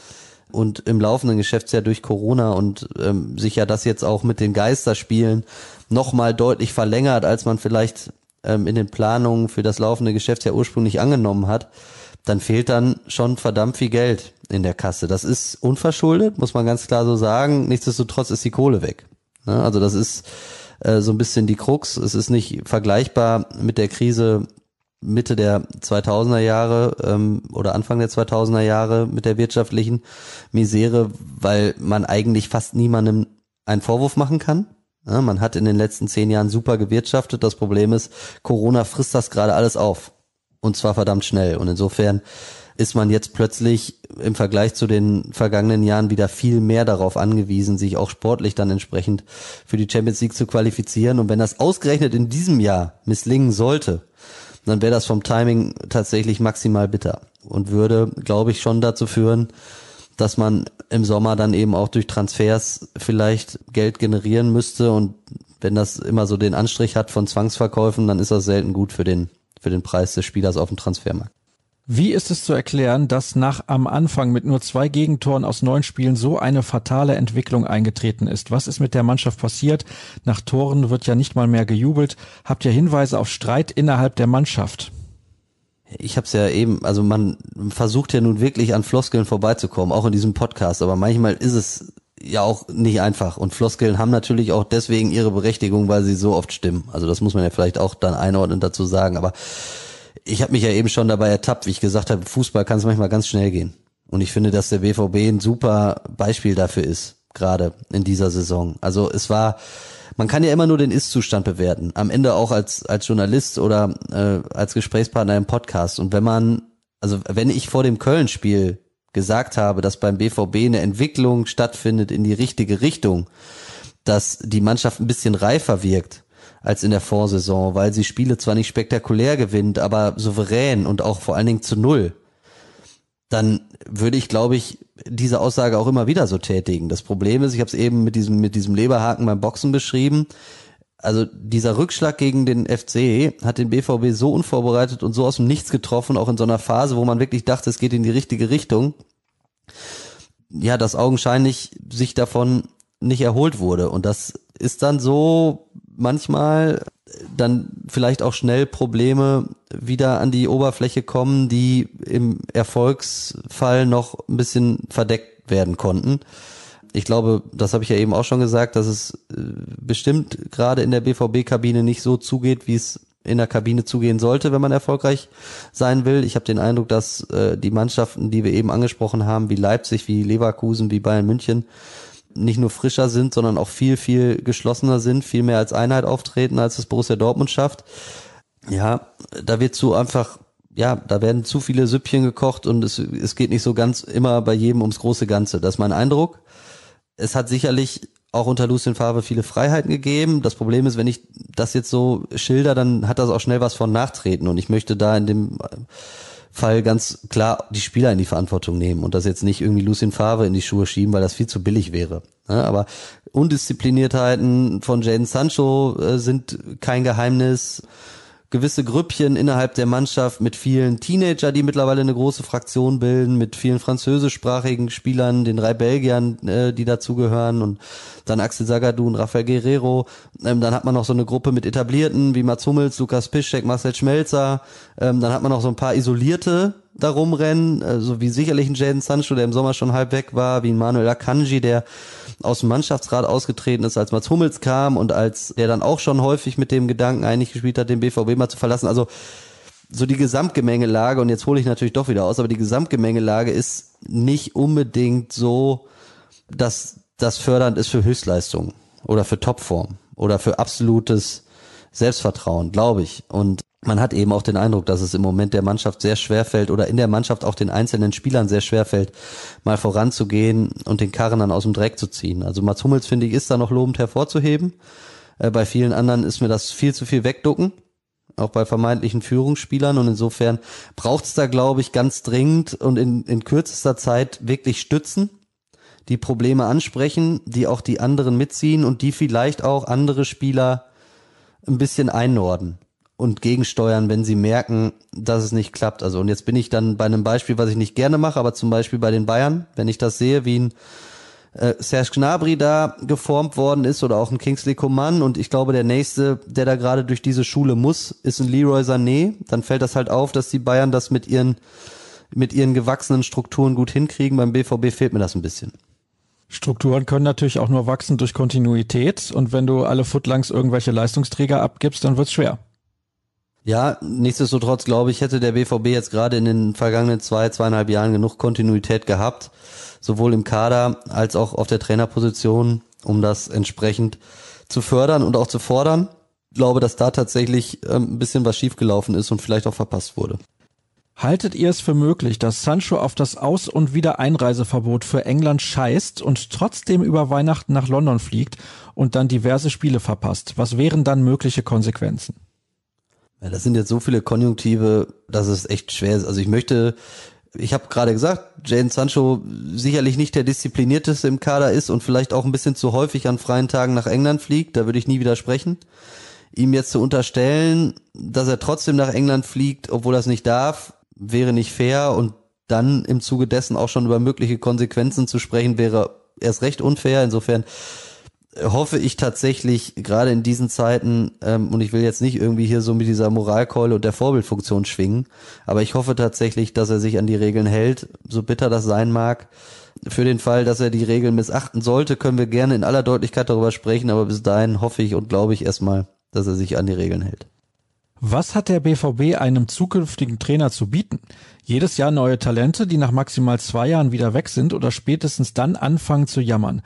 und im laufenden Geschäftsjahr durch Corona und ähm, sich ja das jetzt auch mit den Geisterspielen nochmal deutlich verlängert, als man vielleicht ähm, in den Planungen für das laufende Geschäftsjahr ursprünglich angenommen hat, dann fehlt dann schon verdammt viel Geld in der Kasse. Das ist unverschuldet, muss man ganz klar so sagen. Nichtsdestotrotz ist die Kohle weg. Ne? Also das ist äh, so ein bisschen die Krux. Es ist nicht vergleichbar mit der Krise Mitte der 2000er Jahre ähm, oder Anfang der 2000er Jahre mit der wirtschaftlichen Misere, weil man eigentlich fast niemandem einen Vorwurf machen kann. Ja, man hat in den letzten zehn Jahren super gewirtschaftet. Das Problem ist, Corona frisst das gerade alles auf. Und zwar verdammt schnell. Und insofern ist man jetzt plötzlich im Vergleich zu den vergangenen Jahren wieder viel mehr darauf angewiesen, sich auch sportlich dann entsprechend für die Champions League zu qualifizieren. Und wenn das ausgerechnet in diesem Jahr misslingen sollte, dann wäre das vom Timing tatsächlich maximal bitter und würde, glaube ich, schon dazu führen, dass man im Sommer dann eben auch durch Transfers vielleicht Geld generieren müsste und wenn das immer so den Anstrich hat von Zwangsverkäufen, dann ist das selten gut für den, für den Preis des Spielers auf dem Transfermarkt. Wie ist es zu erklären, dass nach am Anfang mit nur zwei Gegentoren aus neun Spielen so eine fatale Entwicklung eingetreten ist? Was ist mit der Mannschaft passiert? Nach Toren wird ja nicht mal mehr gejubelt. Habt ihr Hinweise auf Streit innerhalb der Mannschaft? ich habe es ja eben, also man versucht ja nun wirklich an Floskeln vorbeizukommen, auch in diesem Podcast, aber manchmal ist es ja auch nicht einfach und Floskeln haben natürlich auch deswegen ihre Berechtigung, weil sie so oft stimmen. Also das muss man ja vielleicht auch dann einordnen dazu sagen, aber ich habe mich ja eben schon dabei ertappt, wie ich gesagt habe, Fußball kann es manchmal ganz schnell gehen. Und ich finde, dass der BVB ein super Beispiel dafür ist, gerade in dieser Saison. Also es war man kann ja immer nur den Ist-Zustand bewerten. Am Ende auch als, als Journalist oder äh, als Gesprächspartner im Podcast. Und wenn man, also wenn ich vor dem Köln-Spiel gesagt habe, dass beim BVB eine Entwicklung stattfindet in die richtige Richtung, dass die Mannschaft ein bisschen reifer wirkt als in der Vorsaison, weil sie Spiele zwar nicht spektakulär gewinnt, aber souverän und auch vor allen Dingen zu null, dann würde ich, glaube ich, diese Aussage auch immer wieder so tätigen. Das Problem ist, ich habe es eben mit diesem, mit diesem Leberhaken beim Boxen beschrieben. Also dieser Rückschlag gegen den FC hat den BVB so unvorbereitet und so aus dem Nichts getroffen, auch in so einer Phase, wo man wirklich dachte, es geht in die richtige Richtung. Ja, dass augenscheinlich sich davon nicht erholt wurde. Und das ist dann so manchmal dann vielleicht auch schnell Probleme wieder an die Oberfläche kommen, die im Erfolgsfall noch ein bisschen verdeckt werden konnten. Ich glaube, das habe ich ja eben auch schon gesagt, dass es äh, bestimmt gerade in der BVB-Kabine nicht so zugeht, wie es in der Kabine zugehen sollte, wenn man erfolgreich sein will. Ich habe den Eindruck, dass äh, die Mannschaften, die wir eben angesprochen haben, wie Leipzig, wie Leverkusen, wie Bayern München, nicht nur frischer sind, sondern auch viel, viel geschlossener sind, viel mehr als Einheit auftreten, als es Borussia Dortmund schafft. Ja, da wird zu einfach ja, da werden zu viele Süppchen gekocht und es, es geht nicht so ganz immer bei jedem ums große Ganze. Das ist mein Eindruck. Es hat sicherlich auch unter Lucien Favre viele Freiheiten gegeben. Das Problem ist, wenn ich das jetzt so schilder, dann hat das auch schnell was von Nachtreten und ich möchte da in dem Fall ganz klar die Spieler in die Verantwortung nehmen und das jetzt nicht irgendwie Lucien Favre in die Schuhe schieben, weil das viel zu billig wäre. aber Undiszipliniertheiten von Jaden Sancho äh, sind kein Geheimnis gewisse Grüppchen innerhalb der Mannschaft mit vielen Teenager, die mittlerweile eine große Fraktion bilden, mit vielen französischsprachigen Spielern, den drei Belgiern, äh, die dazugehören und dann Axel Sagadou und Rafael Guerrero. Ähm, dann hat man noch so eine Gruppe mit Etablierten wie Mats Hummels, Lukas Piszczek, Marcel Schmelzer. Ähm, dann hat man noch so ein paar isolierte da rumrennen, äh, so wie sicherlich ein Jaden Sancho, der im Sommer schon halb weg war, wie ein Manuel Akanji, der aus dem Mannschaftsrat ausgetreten ist, als Mats Hummels kam und als der dann auch schon häufig mit dem Gedanken einig gespielt hat, den BVB mal zu verlassen. Also so die Gesamtgemengelage, und jetzt hole ich natürlich doch wieder aus, aber die Gesamtgemengelage ist nicht unbedingt so, dass das fördernd ist für Höchstleistung oder für Topform oder für absolutes Selbstvertrauen, glaube ich. Und man hat eben auch den Eindruck, dass es im Moment der Mannschaft sehr schwer fällt oder in der Mannschaft auch den einzelnen Spielern sehr schwer fällt, mal voranzugehen und den Karren dann aus dem Dreck zu ziehen. Also Mats Hummels, finde ich, ist da noch lobend hervorzuheben. Äh, bei vielen anderen ist mir das viel zu viel wegducken, auch bei vermeintlichen Führungsspielern. Und insofern braucht es da, glaube ich, ganz dringend und in, in kürzester Zeit wirklich Stützen, die Probleme ansprechen, die auch die anderen mitziehen und die vielleicht auch andere Spieler ein bisschen einnorden und gegensteuern, wenn sie merken, dass es nicht klappt. Also und jetzt bin ich dann bei einem Beispiel, was ich nicht gerne mache, aber zum Beispiel bei den Bayern, wenn ich das sehe, wie ein äh, Serge Gnabry da geformt worden ist oder auch ein Kingsley Coman und ich glaube, der nächste, der da gerade durch diese Schule muss, ist ein Leroy Sané, dann fällt das halt auf, dass die Bayern das mit ihren mit ihren gewachsenen Strukturen gut hinkriegen. Beim BVB fehlt mir das ein bisschen. Strukturen können natürlich auch nur wachsen durch Kontinuität und wenn du alle Footlangs irgendwelche Leistungsträger abgibst, dann wird's schwer. Ja, nichtsdestotrotz glaube ich, hätte der BVB jetzt gerade in den vergangenen zwei, zweieinhalb Jahren genug Kontinuität gehabt, sowohl im Kader als auch auf der Trainerposition, um das entsprechend zu fördern und auch zu fordern. Ich glaube, dass da tatsächlich ähm, ein bisschen was schiefgelaufen ist und vielleicht auch verpasst wurde. Haltet ihr es für möglich, dass Sancho auf das Aus- und Wiedereinreiseverbot für England scheißt und trotzdem über Weihnachten nach London fliegt und dann diverse Spiele verpasst? Was wären dann mögliche Konsequenzen? Ja, das sind jetzt so viele Konjunktive, dass es echt schwer ist. Also ich möchte, ich habe gerade gesagt, Jane Sancho sicherlich nicht der disziplinierteste im Kader ist und vielleicht auch ein bisschen zu häufig an freien Tagen nach England fliegt, da würde ich nie widersprechen. Ihm jetzt zu unterstellen, dass er trotzdem nach England fliegt, obwohl er es nicht darf, wäre nicht fair und dann im Zuge dessen auch schon über mögliche Konsequenzen zu sprechen, wäre erst recht unfair. Insofern hoffe ich tatsächlich gerade in diesen Zeiten, ähm, und ich will jetzt nicht irgendwie hier so mit dieser Moralkeule und der Vorbildfunktion schwingen, aber ich hoffe tatsächlich, dass er sich an die Regeln hält, so bitter das sein mag. Für den Fall, dass er die Regeln missachten sollte, können wir gerne in aller Deutlichkeit darüber sprechen, aber bis dahin hoffe ich und glaube ich erstmal, dass er sich an die Regeln hält. Was hat der BVB einem zukünftigen Trainer zu bieten? Jedes Jahr neue Talente, die nach maximal zwei Jahren wieder weg sind oder spätestens dann anfangen zu jammern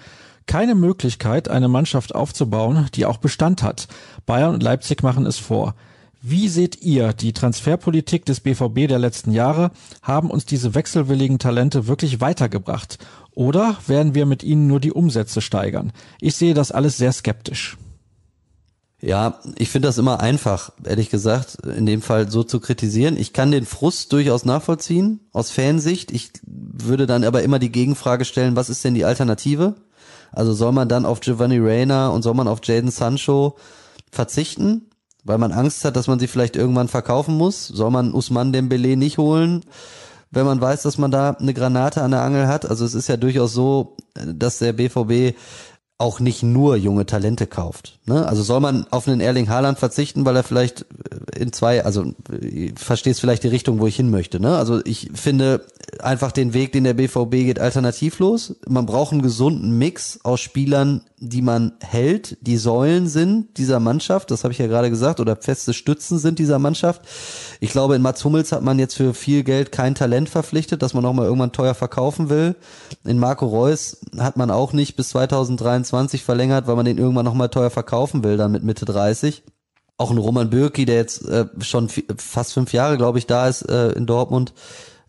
keine Möglichkeit, eine Mannschaft aufzubauen, die auch Bestand hat. Bayern und Leipzig machen es vor. Wie seht ihr die Transferpolitik des BVB der letzten Jahre? Haben uns diese wechselwilligen Talente wirklich weitergebracht? Oder werden wir mit ihnen nur die Umsätze steigern? Ich sehe das alles sehr skeptisch. Ja, ich finde das immer einfach, ehrlich gesagt, in dem Fall so zu kritisieren. Ich kann den Frust durchaus nachvollziehen, aus Fansicht. Ich würde dann aber immer die Gegenfrage stellen, was ist denn die Alternative? Also soll man dann auf Giovanni Reyna und soll man auf Jaden Sancho verzichten, weil man Angst hat, dass man sie vielleicht irgendwann verkaufen muss? Soll man Usman Dembele nicht holen, wenn man weiß, dass man da eine Granate an der Angel hat? Also es ist ja durchaus so, dass der BVB auch nicht nur junge Talente kauft. Ne? Also soll man auf einen Erling Haaland verzichten, weil er vielleicht in zwei, also verstehst vielleicht die Richtung, wo ich hin möchte. Ne? Also ich finde einfach den Weg, den der BVB geht, alternativlos. Man braucht einen gesunden Mix aus Spielern, die man hält, die Säulen sind dieser Mannschaft, das habe ich ja gerade gesagt, oder feste Stützen sind dieser Mannschaft. Ich glaube, in Mats Hummels hat man jetzt für viel Geld kein Talent verpflichtet, dass man auch mal irgendwann teuer verkaufen will. In Marco Reus hat man auch nicht bis 2023 verlängert, weil man den irgendwann noch mal teuer verkaufen will, dann mit Mitte 30. auch ein Roman Bürki, der jetzt äh, schon fast fünf Jahre, glaube ich, da ist äh, in Dortmund.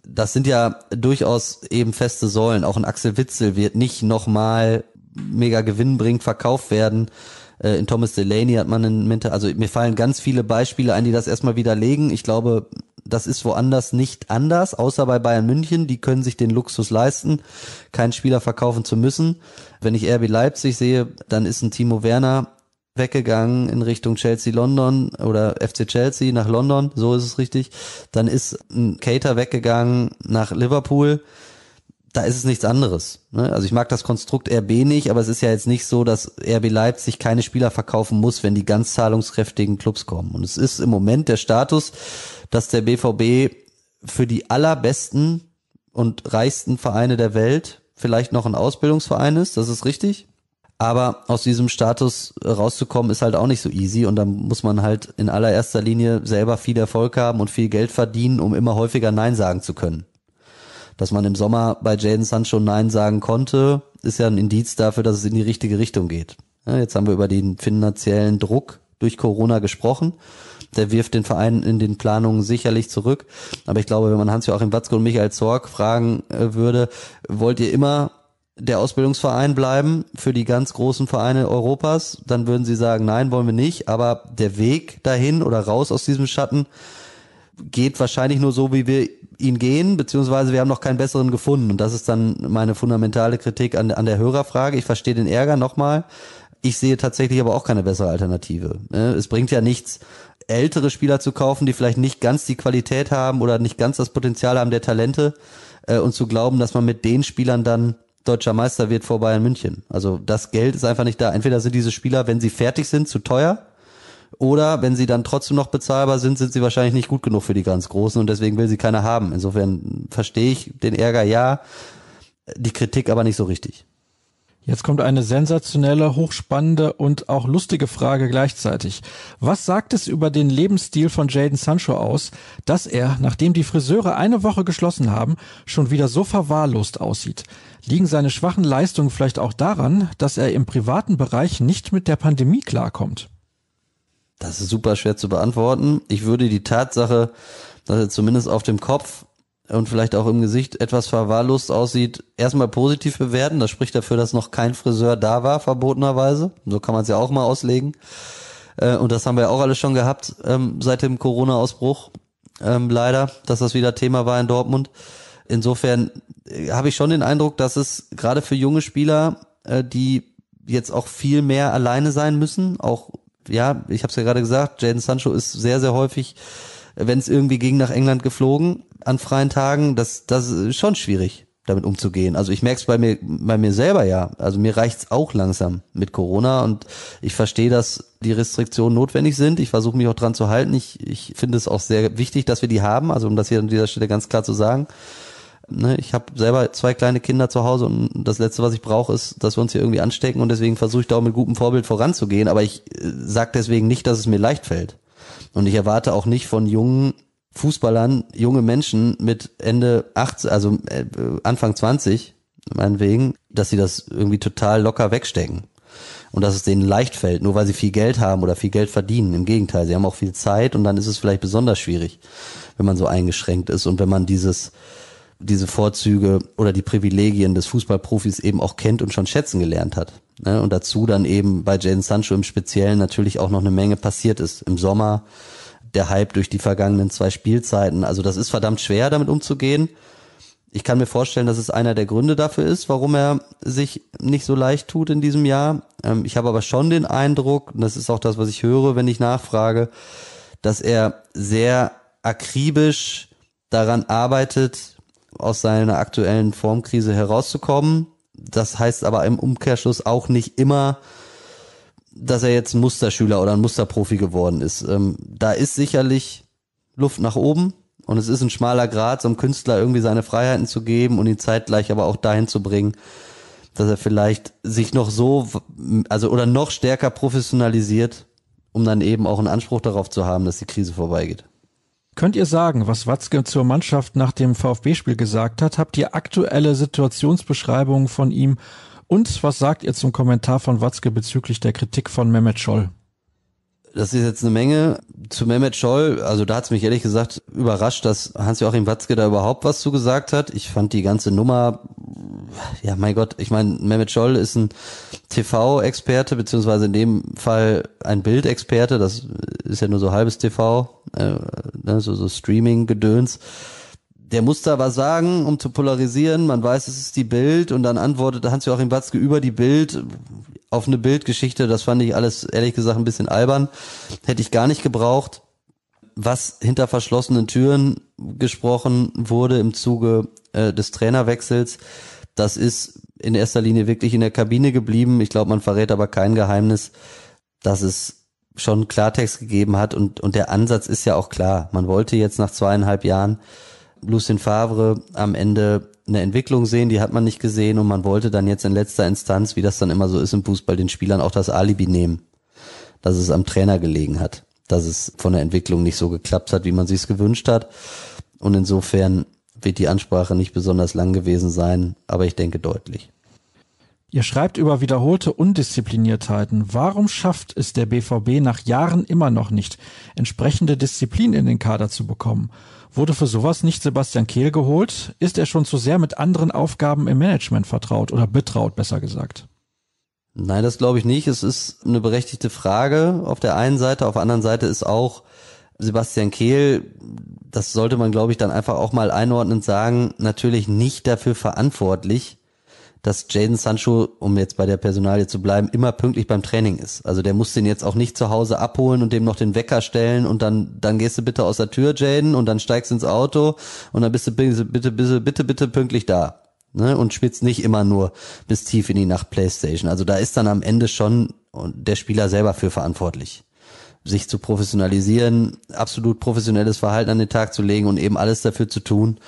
Das sind ja durchaus eben feste Säulen. Auch ein Axel Witzel wird nicht nochmal mega gewinnbringend verkauft werden. Äh, in Thomas Delaney hat man einen Mentor, also mir fallen ganz viele Beispiele ein, die das erstmal widerlegen. Ich glaube, das ist woanders nicht anders, außer bei Bayern München. Die können sich den Luxus leisten, keinen Spieler verkaufen zu müssen. Wenn ich RB Leipzig sehe, dann ist ein Timo Werner weggegangen in Richtung Chelsea London oder FC Chelsea nach London, so ist es richtig. Dann ist ein Cater weggegangen nach Liverpool da ist es nichts anderes. Ne? Also ich mag das Konstrukt RB nicht, aber es ist ja jetzt nicht so, dass RB Leipzig keine Spieler verkaufen muss, wenn die ganz zahlungskräftigen Clubs kommen. Und es ist im Moment der Status, dass der BVB für die allerbesten und reichsten Vereine der Welt vielleicht noch ein Ausbildungsverein ist, das ist richtig. Aber aus diesem Status rauszukommen ist halt auch nicht so easy und dann muss man halt in allererster Linie selber viel Erfolg haben und viel Geld verdienen, um immer häufiger Nein sagen zu können dass man im Sommer bei Jaden Sancho Nein sagen konnte, ist ja ein Indiz dafür, dass es in die richtige Richtung geht. Ja, jetzt haben wir über den finanziellen Druck durch Corona gesprochen. Der wirft den Verein in den Planungen sicherlich zurück. Aber ich glaube, wenn man Hans-Joachim Watzke und Michael Zorg fragen äh, würde, wollt ihr immer der Ausbildungsverein bleiben für die ganz großen Vereine Europas, dann würden sie sagen, nein, wollen wir nicht. Aber der Weg dahin oder raus aus diesem Schatten geht wahrscheinlich nur so, wie wir ihn gehen, beziehungsweise wir haben noch keinen besseren gefunden. Und das ist dann meine fundamentale Kritik an, an der Hörerfrage. Ich verstehe den Ärger nochmal. Ich sehe tatsächlich aber auch keine bessere Alternative. Ne? Es bringt ja nichts, ältere Spieler zu kaufen, die vielleicht nicht ganz die Qualität haben oder nicht ganz das Potenzial haben der Talente äh, und zu glauben, dass man mit den Spielern dann deutscher Meister wird vor Bayern München. Also das Geld ist einfach nicht da. Entweder sind diese Spieler, wenn sie fertig sind, zu teuer oder wenn sie dann trotzdem noch bezahlbar sind, sind sie wahrscheinlich nicht gut genug für die ganz Großen und deswegen will sie keiner haben. Insofern verstehe ich den Ärger ja, die Kritik aber nicht so richtig. Jetzt kommt eine sensationelle, hochspannende und auch lustige Frage gleichzeitig. Was sagt es über den Lebensstil von Jaden Sancho aus, dass er, nachdem die Friseure eine Woche geschlossen haben, schon wieder so verwahrlost aussieht? Liegen seine schwachen Leistungen vielleicht auch daran, dass er im privaten Bereich nicht mit der Pandemie klarkommt? Das ist super schwer zu beantworten. Ich würde die Tatsache, dass er zumindest auf dem Kopf und vielleicht auch im Gesicht etwas verwahrlost aussieht, erstmal positiv bewerten. Das spricht dafür, dass noch kein Friseur da war, verbotenerweise. So kann man es ja auch mal auslegen. Äh, und das haben wir auch alle schon gehabt ähm, seit dem Corona-Ausbruch. Ähm, leider, dass das wieder Thema war in Dortmund. Insofern äh, habe ich schon den Eindruck, dass es gerade für junge Spieler, äh, die jetzt auch viel mehr alleine sein müssen, auch ja, ich habe es ja gerade gesagt, Jaden Sancho ist sehr, sehr häufig, wenn es irgendwie ging, nach England geflogen an freien Tagen. Das, das ist schon schwierig, damit umzugehen. Also ich merke es bei mir, bei mir selber ja. Also mir reicht's auch langsam mit Corona und ich verstehe, dass die Restriktionen notwendig sind. Ich versuche mich auch dran zu halten. Ich, ich finde es auch sehr wichtig, dass wir die haben. Also um das hier an dieser Stelle ganz klar zu sagen. Ne, ich habe selber zwei kleine Kinder zu Hause und das Letzte, was ich brauche, ist, dass wir uns hier irgendwie anstecken und deswegen versuche ich da auch mit gutem Vorbild voranzugehen. Aber ich äh, sage deswegen nicht, dass es mir leicht fällt. Und ich erwarte auch nicht von jungen Fußballern, junge Menschen mit Ende 18, also äh, Anfang 20, meinetwegen, dass sie das irgendwie total locker wegstecken. Und dass es denen leicht fällt, nur weil sie viel Geld haben oder viel Geld verdienen. Im Gegenteil, sie haben auch viel Zeit und dann ist es vielleicht besonders schwierig, wenn man so eingeschränkt ist und wenn man dieses diese Vorzüge oder die Privilegien des Fußballprofis eben auch kennt und schon schätzen gelernt hat. Ne? Und dazu dann eben bei Jaden Sancho im Speziellen natürlich auch noch eine Menge passiert ist. Im Sommer der Hype durch die vergangenen zwei Spielzeiten. Also das ist verdammt schwer, damit umzugehen. Ich kann mir vorstellen, dass es einer der Gründe dafür ist, warum er sich nicht so leicht tut in diesem Jahr. Ähm, ich habe aber schon den Eindruck, und das ist auch das, was ich höre, wenn ich nachfrage, dass er sehr akribisch daran arbeitet, aus seiner aktuellen Formkrise herauszukommen. Das heißt aber im Umkehrschluss auch nicht immer, dass er jetzt ein Musterschüler oder ein Musterprofi geworden ist. Ähm, da ist sicherlich Luft nach oben und es ist ein schmaler Grad, so einem Künstler irgendwie seine Freiheiten zu geben und ihn zeitgleich aber auch dahin zu bringen, dass er vielleicht sich noch so, also oder noch stärker professionalisiert, um dann eben auch einen Anspruch darauf zu haben, dass die Krise vorbeigeht. Könnt ihr sagen, was Watzke zur Mannschaft nach dem VfB-Spiel gesagt hat? Habt ihr aktuelle Situationsbeschreibungen von ihm? Und was sagt ihr zum Kommentar von Watzke bezüglich der Kritik von Mehmet Scholl? das ist jetzt eine Menge. Zu Mehmet Scholl, also da hat es mich ehrlich gesagt überrascht, dass Hans-Joachim Watzke da überhaupt was zu gesagt hat. Ich fand die ganze Nummer, ja mein Gott, ich meine, Mehmet Scholl ist ein TV-Experte, beziehungsweise in dem Fall ein Bildexperte, das ist ja nur so halbes TV, äh, ne, so, so Streaming-Gedöns der muss da was sagen, um zu polarisieren. Man weiß, es ist die Bild und dann antwortet Hans-Joachim Watzke über die Bild auf eine Bildgeschichte. Das fand ich alles ehrlich gesagt ein bisschen albern. Hätte ich gar nicht gebraucht. Was hinter verschlossenen Türen gesprochen wurde im Zuge äh, des Trainerwechsels, das ist in erster Linie wirklich in der Kabine geblieben. Ich glaube, man verrät aber kein Geheimnis, dass es schon Klartext gegeben hat und, und der Ansatz ist ja auch klar. Man wollte jetzt nach zweieinhalb Jahren Lucien Favre am Ende eine Entwicklung sehen, die hat man nicht gesehen und man wollte dann jetzt in letzter Instanz, wie das dann immer so ist im Fußball, den Spielern auch das Alibi nehmen, dass es am Trainer gelegen hat, dass es von der Entwicklung nicht so geklappt hat, wie man sich es gewünscht hat. Und insofern wird die Ansprache nicht besonders lang gewesen sein, aber ich denke deutlich. Ihr schreibt über wiederholte Undiszipliniertheiten. Warum schafft es der BVB nach Jahren immer noch nicht, entsprechende Disziplin in den Kader zu bekommen? Wurde für sowas nicht Sebastian Kehl geholt? Ist er schon zu sehr mit anderen Aufgaben im Management vertraut oder betraut, besser gesagt? Nein, das glaube ich nicht. Es ist eine berechtigte Frage auf der einen Seite. Auf der anderen Seite ist auch Sebastian Kehl, das sollte man glaube ich dann einfach auch mal einordnend sagen, natürlich nicht dafür verantwortlich, dass Jaden Sancho, um jetzt bei der Personalie zu bleiben, immer pünktlich beim Training ist. Also der muss den jetzt auch nicht zu Hause abholen und dem noch den Wecker stellen und dann, dann gehst du bitte aus der Tür, Jaden, und dann steigst ins Auto und dann bist du bitte, bitte, bitte, bitte, bitte pünktlich da. Ne? Und spielst nicht immer nur bis tief in die Nacht Playstation. Also da ist dann am Ende schon der Spieler selber für verantwortlich sich zu professionalisieren, absolut professionelles Verhalten an den Tag zu legen und eben alles dafür zu tun,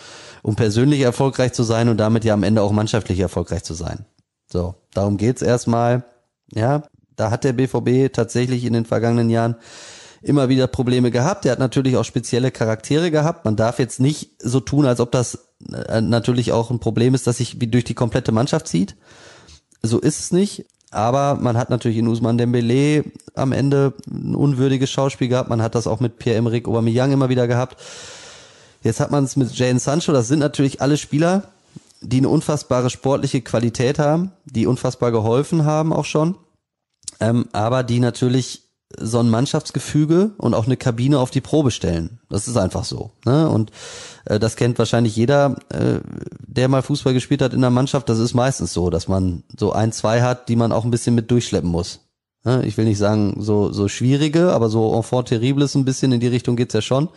um persönlich erfolgreich zu sein und damit ja am Ende auch mannschaftlich erfolgreich zu sein. So, darum geht's erstmal. Ja, da hat der BVB tatsächlich in den vergangenen Jahren immer wieder Probleme gehabt. Er hat natürlich auch spezielle Charaktere gehabt. Man darf jetzt nicht so tun, als ob das äh, natürlich auch ein Problem ist, das sich durch die komplette Mannschaft zieht. So ist es nicht. Aber man hat natürlich in Usman Dembele am Ende ein unwürdiges Schauspiel gehabt. Man hat das auch mit Pierre-Emerick Aubameyang immer wieder gehabt. Jetzt hat man es mit Jane Sancho, das sind natürlich alle Spieler, die eine unfassbare sportliche Qualität haben, die unfassbar geholfen haben auch schon, ähm, aber die natürlich so ein Mannschaftsgefüge und auch eine Kabine auf die Probe stellen. Das ist einfach so. Ne? Und äh, das kennt wahrscheinlich jeder, äh, der mal Fußball gespielt hat in der Mannschaft. Das ist meistens so, dass man so ein, zwei hat, die man auch ein bisschen mit durchschleppen muss. Ne? Ich will nicht sagen so so schwierige, aber so enfant terribles ein bisschen in die Richtung geht's ja schon.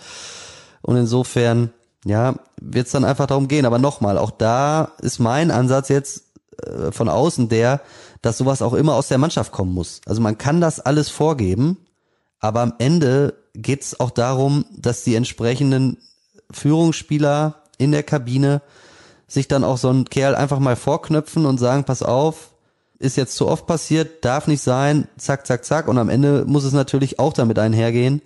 Und insofern, ja, wird es dann einfach darum gehen. Aber nochmal, auch da ist mein Ansatz jetzt äh, von außen der, dass sowas auch immer aus der Mannschaft kommen muss. Also man kann das alles vorgeben, aber am Ende geht es auch darum, dass die entsprechenden Führungsspieler in der Kabine sich dann auch so ein Kerl einfach mal vorknöpfen und sagen, pass auf, ist jetzt zu oft passiert, darf nicht sein, zack, zack, zack. Und am Ende muss es natürlich auch damit einhergehen,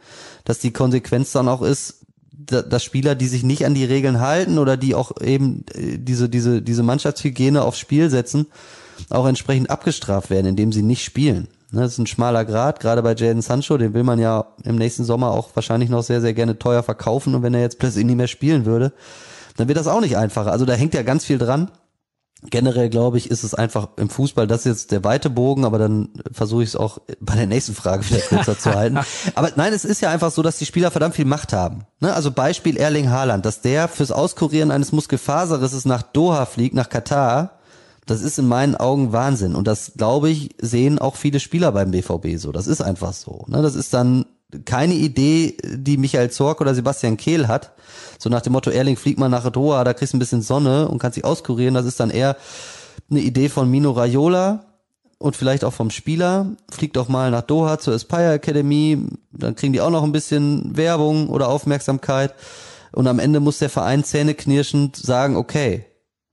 dass die Konsequenz dann auch ist, dass Spieler, die sich nicht an die Regeln halten oder die auch eben äh, diese, diese, diese Mannschaftshygiene aufs Spiel setzen, auch entsprechend abgestraft werden, indem sie nicht spielen. Ne, das ist ein schmaler Grad, gerade bei Jaden Sancho, den will man ja im nächsten Sommer auch wahrscheinlich noch sehr, sehr gerne teuer verkaufen und wenn er jetzt plötzlich nicht mehr spielen würde, dann wird das auch nicht einfacher. Also da hängt ja ganz viel dran generell glaube ich, ist es einfach im Fußball, das ist jetzt der weite Bogen, aber dann versuche ich es auch bei der nächsten Frage wieder kürzer zu halten. Aber nein, es ist ja einfach so, dass die Spieler verdammt viel Macht haben. Ne? Also Beispiel Erling Haaland, dass der fürs Auskurieren eines Muskelfaserrisses nach Doha fliegt, nach Katar, das ist in meinen Augen Wahnsinn. Und das, glaube ich, sehen auch viele Spieler beim BVB so. Das ist einfach so. Ne? Das ist dann keine Idee, die Michael Zorc oder Sebastian Kehl hat, so nach dem Motto, Erling, flieg mal nach Doha, da kriegst du ein bisschen Sonne und kannst dich auskurieren. Das ist dann eher eine Idee von Mino Raiola und vielleicht auch vom Spieler. Flieg doch mal nach Doha zur Aspire Academy, dann kriegen die auch noch ein bisschen Werbung oder Aufmerksamkeit. Und am Ende muss der Verein zähneknirschend sagen, okay,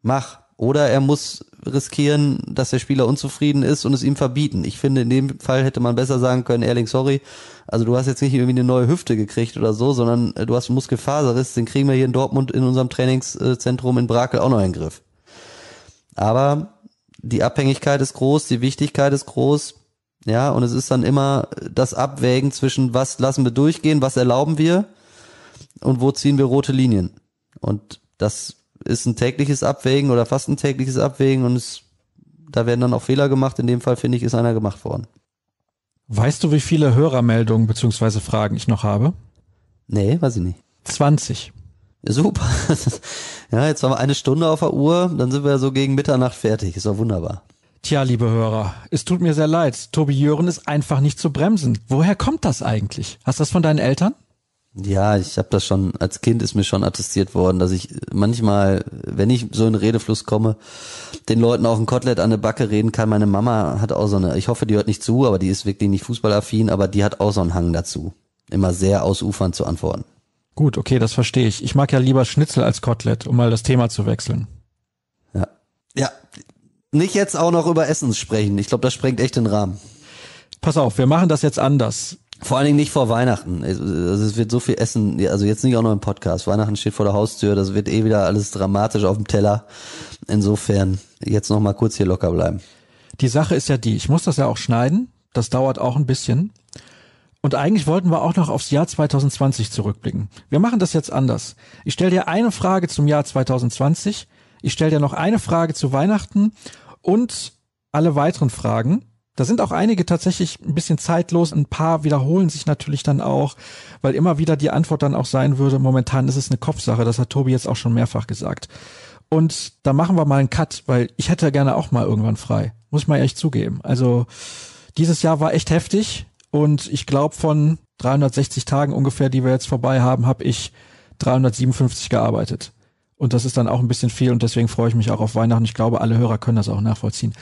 mach. Oder er muss riskieren, dass der Spieler unzufrieden ist und es ihm verbieten. Ich finde, in dem Fall hätte man besser sagen können, Erling, sorry, also du hast jetzt nicht irgendwie eine neue Hüfte gekriegt oder so, sondern äh, du hast einen Muskelfaserriss, den kriegen wir hier in Dortmund in unserem Trainingszentrum in Brakel auch noch in den Griff. Aber die Abhängigkeit ist groß, die Wichtigkeit ist groß. Ja, und es ist dann immer das Abwägen zwischen was lassen wir durchgehen, was erlauben wir und wo ziehen wir rote Linien. Und das ist ein tägliches Abwägen oder fast ein tägliches Abwägen und es, da werden dann auch Fehler gemacht. In dem Fall finde ich, ist einer gemacht worden. Weißt du, wie viele Hörermeldungen beziehungsweise Fragen ich noch habe? Nee, weiß ich nicht. 20. Ja, super. ja, jetzt haben wir eine Stunde auf der Uhr, dann sind wir so gegen Mitternacht fertig. Ist doch wunderbar. Tja, liebe Hörer, es tut mir sehr leid. Tobi Jören ist einfach nicht zu bremsen. Woher kommt das eigentlich? Hast du das von deinen Eltern? Ja, ich habe das schon, als Kind ist mir schon attestiert worden, dass ich manchmal, wenn ich so in Redefluss komme, den Leuten auch ein Kotelett an der Backe reden kann. Meine Mama hat auch so eine, ich hoffe, die hört nicht zu, aber die ist wirklich nicht fußballaffin, aber die hat auch so einen Hang dazu, immer sehr ausufernd zu antworten. Gut, okay, das verstehe ich. Ich mag ja lieber Schnitzel als Kotelett, um mal das Thema zu wechseln. Ja. Ja. Nicht jetzt auch noch über Essen sprechen. Ich glaube, das sprengt echt den Rahmen. Pass auf, wir machen das jetzt anders. Vor allen Dingen nicht vor Weihnachten. Also es wird so viel Essen, also jetzt nicht auch noch im Podcast. Weihnachten steht vor der Haustür, das wird eh wieder alles dramatisch auf dem Teller. Insofern jetzt noch mal kurz hier locker bleiben. Die Sache ist ja die, ich muss das ja auch schneiden. Das dauert auch ein bisschen. Und eigentlich wollten wir auch noch aufs Jahr 2020 zurückblicken. Wir machen das jetzt anders. Ich stelle dir eine Frage zum Jahr 2020. Ich stelle dir noch eine Frage zu Weihnachten und alle weiteren Fragen. Da sind auch einige tatsächlich ein bisschen zeitlos, ein paar wiederholen sich natürlich dann auch, weil immer wieder die Antwort dann auch sein würde, momentan ist es eine Kopfsache, das hat Tobi jetzt auch schon mehrfach gesagt. Und da machen wir mal einen Cut, weil ich hätte gerne auch mal irgendwann frei, muss mal echt zugeben. Also dieses Jahr war echt heftig und ich glaube von 360 Tagen ungefähr, die wir jetzt vorbei haben, habe ich 357 gearbeitet. Und das ist dann auch ein bisschen viel und deswegen freue ich mich auch auf Weihnachten. Ich glaube, alle Hörer können das auch nachvollziehen.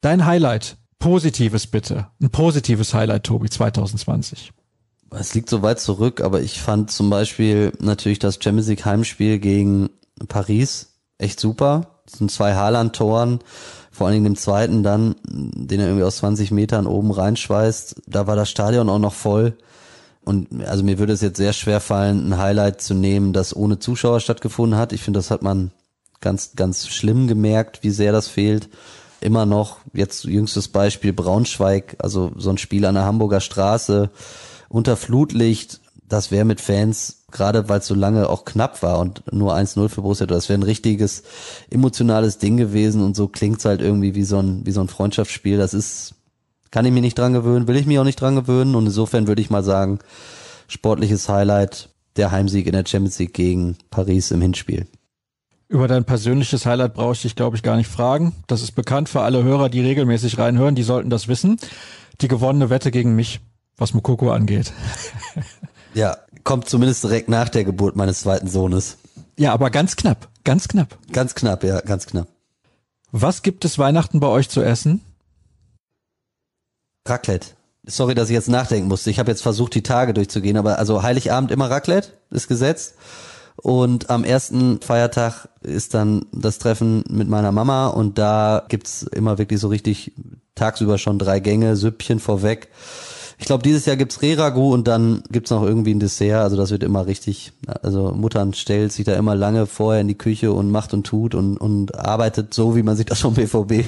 Dein Highlight Positives bitte. Ein positives Highlight, Tobi, 2020. Es liegt so weit zurück, aber ich fand zum Beispiel natürlich das Champions League Heimspiel gegen Paris echt super. Das sind zwei Haaland-Toren, vor allen Dingen dem zweiten dann, den er irgendwie aus 20 Metern oben reinschweißt. Da war das Stadion auch noch voll. Und also mir würde es jetzt sehr schwer fallen, ein Highlight zu nehmen, das ohne Zuschauer stattgefunden hat. Ich finde, das hat man ganz, ganz schlimm gemerkt, wie sehr das fehlt immer noch, jetzt jüngstes Beispiel Braunschweig, also so ein Spiel an der Hamburger Straße unter Flutlicht, das wäre mit Fans, gerade weil es so lange auch knapp war und nur 1-0 für Borussia, das wäre ein richtiges emotionales Ding gewesen und so klingt's halt irgendwie wie so ein, wie so ein Freundschaftsspiel. Das ist, kann ich mich nicht dran gewöhnen, will ich mich auch nicht dran gewöhnen und insofern würde ich mal sagen, sportliches Highlight, der Heimsieg in der Champions League gegen Paris im Hinspiel. Über dein persönliches Highlight brauche ich dich, glaube ich, gar nicht fragen. Das ist bekannt für alle Hörer, die regelmäßig reinhören. Die sollten das wissen. Die gewonnene Wette gegen mich, was Mukoko angeht. Ja, kommt zumindest direkt nach der Geburt meines zweiten Sohnes. Ja, aber ganz knapp, ganz knapp. Ganz knapp, ja, ganz knapp. Was gibt es Weihnachten bei euch zu essen? Raclette. Sorry, dass ich jetzt nachdenken musste. Ich habe jetzt versucht, die Tage durchzugehen, aber also Heiligabend immer Raclette ist gesetzt. Und am ersten Feiertag ist dann das Treffen mit meiner Mama und da gibt's immer wirklich so richtig tagsüber schon drei Gänge, Süppchen vorweg. Ich glaube, dieses Jahr gibt's Reragu und dann gibt's noch irgendwie ein Dessert. Also das wird immer richtig, also Muttern stellt sich da immer lange vorher in die Küche und macht und tut und, und arbeitet so, wie man sich das vom BVB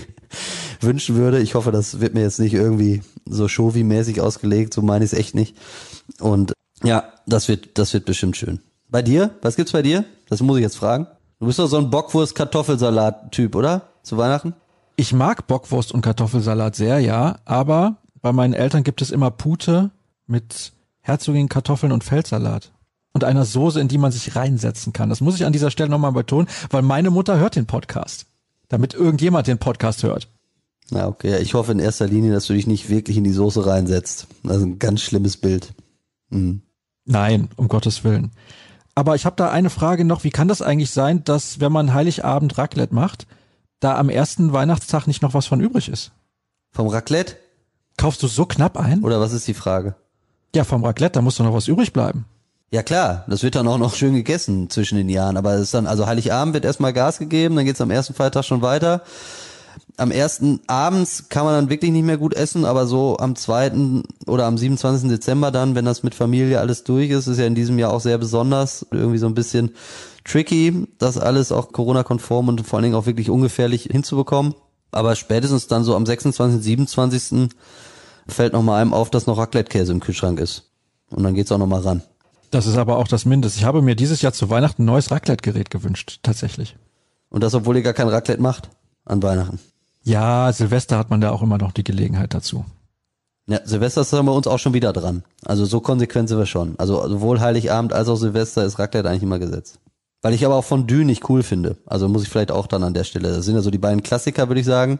wünschen würde. Ich hoffe, das wird mir jetzt nicht irgendwie so Shovi-mäßig ausgelegt, so meine ich es echt nicht. Und ja, das wird, das wird bestimmt schön. Bei dir? Was gibt's bei dir? Das muss ich jetzt fragen. Du bist doch so ein Bockwurst-Kartoffelsalat-Typ, oder? Zu Weihnachten? Ich mag Bockwurst und Kartoffelsalat sehr, ja, aber bei meinen Eltern gibt es immer Pute mit Herzogin Kartoffeln und Feldsalat. Und einer Soße, in die man sich reinsetzen kann. Das muss ich an dieser Stelle nochmal betonen, weil meine Mutter hört den Podcast. Damit irgendjemand den Podcast hört. Na, okay. Ich hoffe in erster Linie, dass du dich nicht wirklich in die Soße reinsetzt. Das ist ein ganz schlimmes Bild. Mhm. Nein, um Gottes Willen. Aber ich habe da eine Frage noch. Wie kann das eigentlich sein, dass wenn man Heiligabend Raclette macht, da am ersten Weihnachtstag nicht noch was von übrig ist? Vom Raclette? Kaufst du so knapp ein? Oder was ist die Frage? Ja, vom Raclette, da muss doch noch was übrig bleiben. Ja klar, das wird dann auch noch schön gegessen zwischen den Jahren. Aber es ist dann, also Heiligabend wird erstmal Gas gegeben, dann geht's am ersten Feiertag schon weiter am ersten abends kann man dann wirklich nicht mehr gut essen, aber so am zweiten oder am 27. Dezember dann, wenn das mit Familie alles durch ist, ist ja in diesem Jahr auch sehr besonders, irgendwie so ein bisschen tricky, das alles auch Corona-konform und vor allen Dingen auch wirklich ungefährlich hinzubekommen. Aber spätestens dann so am 26., 27. fällt noch mal einem auf, dass noch Raclette-Käse im Kühlschrank ist. Und dann geht's auch noch mal ran. Das ist aber auch das Mindest. Ich habe mir dieses Jahr zu Weihnachten ein neues Raclette-Gerät gewünscht, tatsächlich. Und das, obwohl ihr gar kein Raclette macht an Weihnachten. Ja, Silvester hat man da auch immer noch die Gelegenheit dazu. Ja, Silvester ist dann bei uns auch schon wieder dran. Also so konsequent sind wir schon. Also sowohl Heiligabend als auch Silvester ist Raclette eigentlich immer gesetzt. Weil ich aber auch Fondue nicht cool finde. Also muss ich vielleicht auch dann an der Stelle. Das sind ja so die beiden Klassiker, würde ich sagen.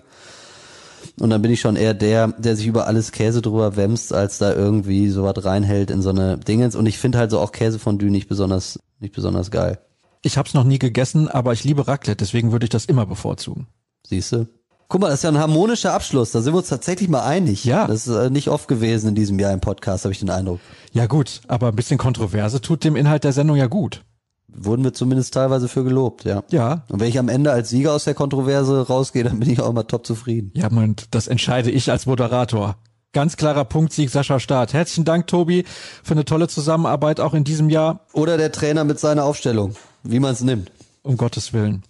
Und dann bin ich schon eher der, der sich über alles Käse drüber wämst, als da irgendwie sowas reinhält in so eine Dingens. Und ich finde halt so auch Käsefondue nicht besonders, nicht besonders geil. Ich habe es noch nie gegessen, aber ich liebe Raclette, deswegen würde ich das immer bevorzugen. Siehst du? Guck mal, das ist ja ein harmonischer Abschluss. Da sind wir uns tatsächlich mal einig. Ja. Das ist äh, nicht oft gewesen in diesem Jahr im Podcast, habe ich den Eindruck. Ja gut, aber ein bisschen Kontroverse tut dem Inhalt der Sendung ja gut. Wurden wir zumindest teilweise für gelobt, ja. Ja. Und wenn ich am Ende als Sieger aus der Kontroverse rausgehe, dann bin ich auch immer top zufrieden. Ja, und das entscheide ich als Moderator. Ganz klarer Punktsieg Sascha Staat. Herzlichen Dank, Tobi, für eine tolle Zusammenarbeit auch in diesem Jahr. Oder der Trainer mit seiner Aufstellung, wie man es nimmt. Um Gottes Willen.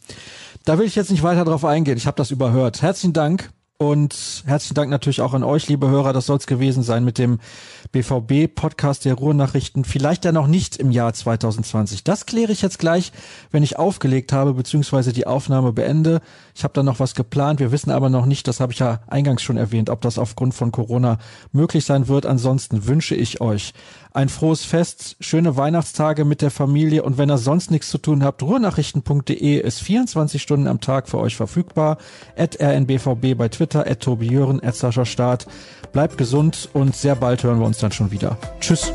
Da will ich jetzt nicht weiter drauf eingehen. Ich habe das überhört. Herzlichen Dank. Und herzlichen Dank natürlich auch an euch, liebe Hörer. Das soll es gewesen sein mit dem BVB-Podcast der Ruhrnachrichten. Vielleicht ja noch nicht im Jahr 2020. Das kläre ich jetzt gleich, wenn ich aufgelegt habe, beziehungsweise die Aufnahme beende. Ich habe da noch was geplant. Wir wissen aber noch nicht, das habe ich ja eingangs schon erwähnt, ob das aufgrund von Corona möglich sein wird. Ansonsten wünsche ich euch ein frohes Fest, schöne Weihnachtstage mit der Familie und wenn ihr sonst nichts zu tun habt, ruhrnachrichten.de ist 24 Stunden am Tag für euch verfügbar. At rnbvb bei Twitter, at Tobi Jören, at Sascha Staat. Bleibt gesund und sehr bald hören wir uns dann schon wieder. Tschüss.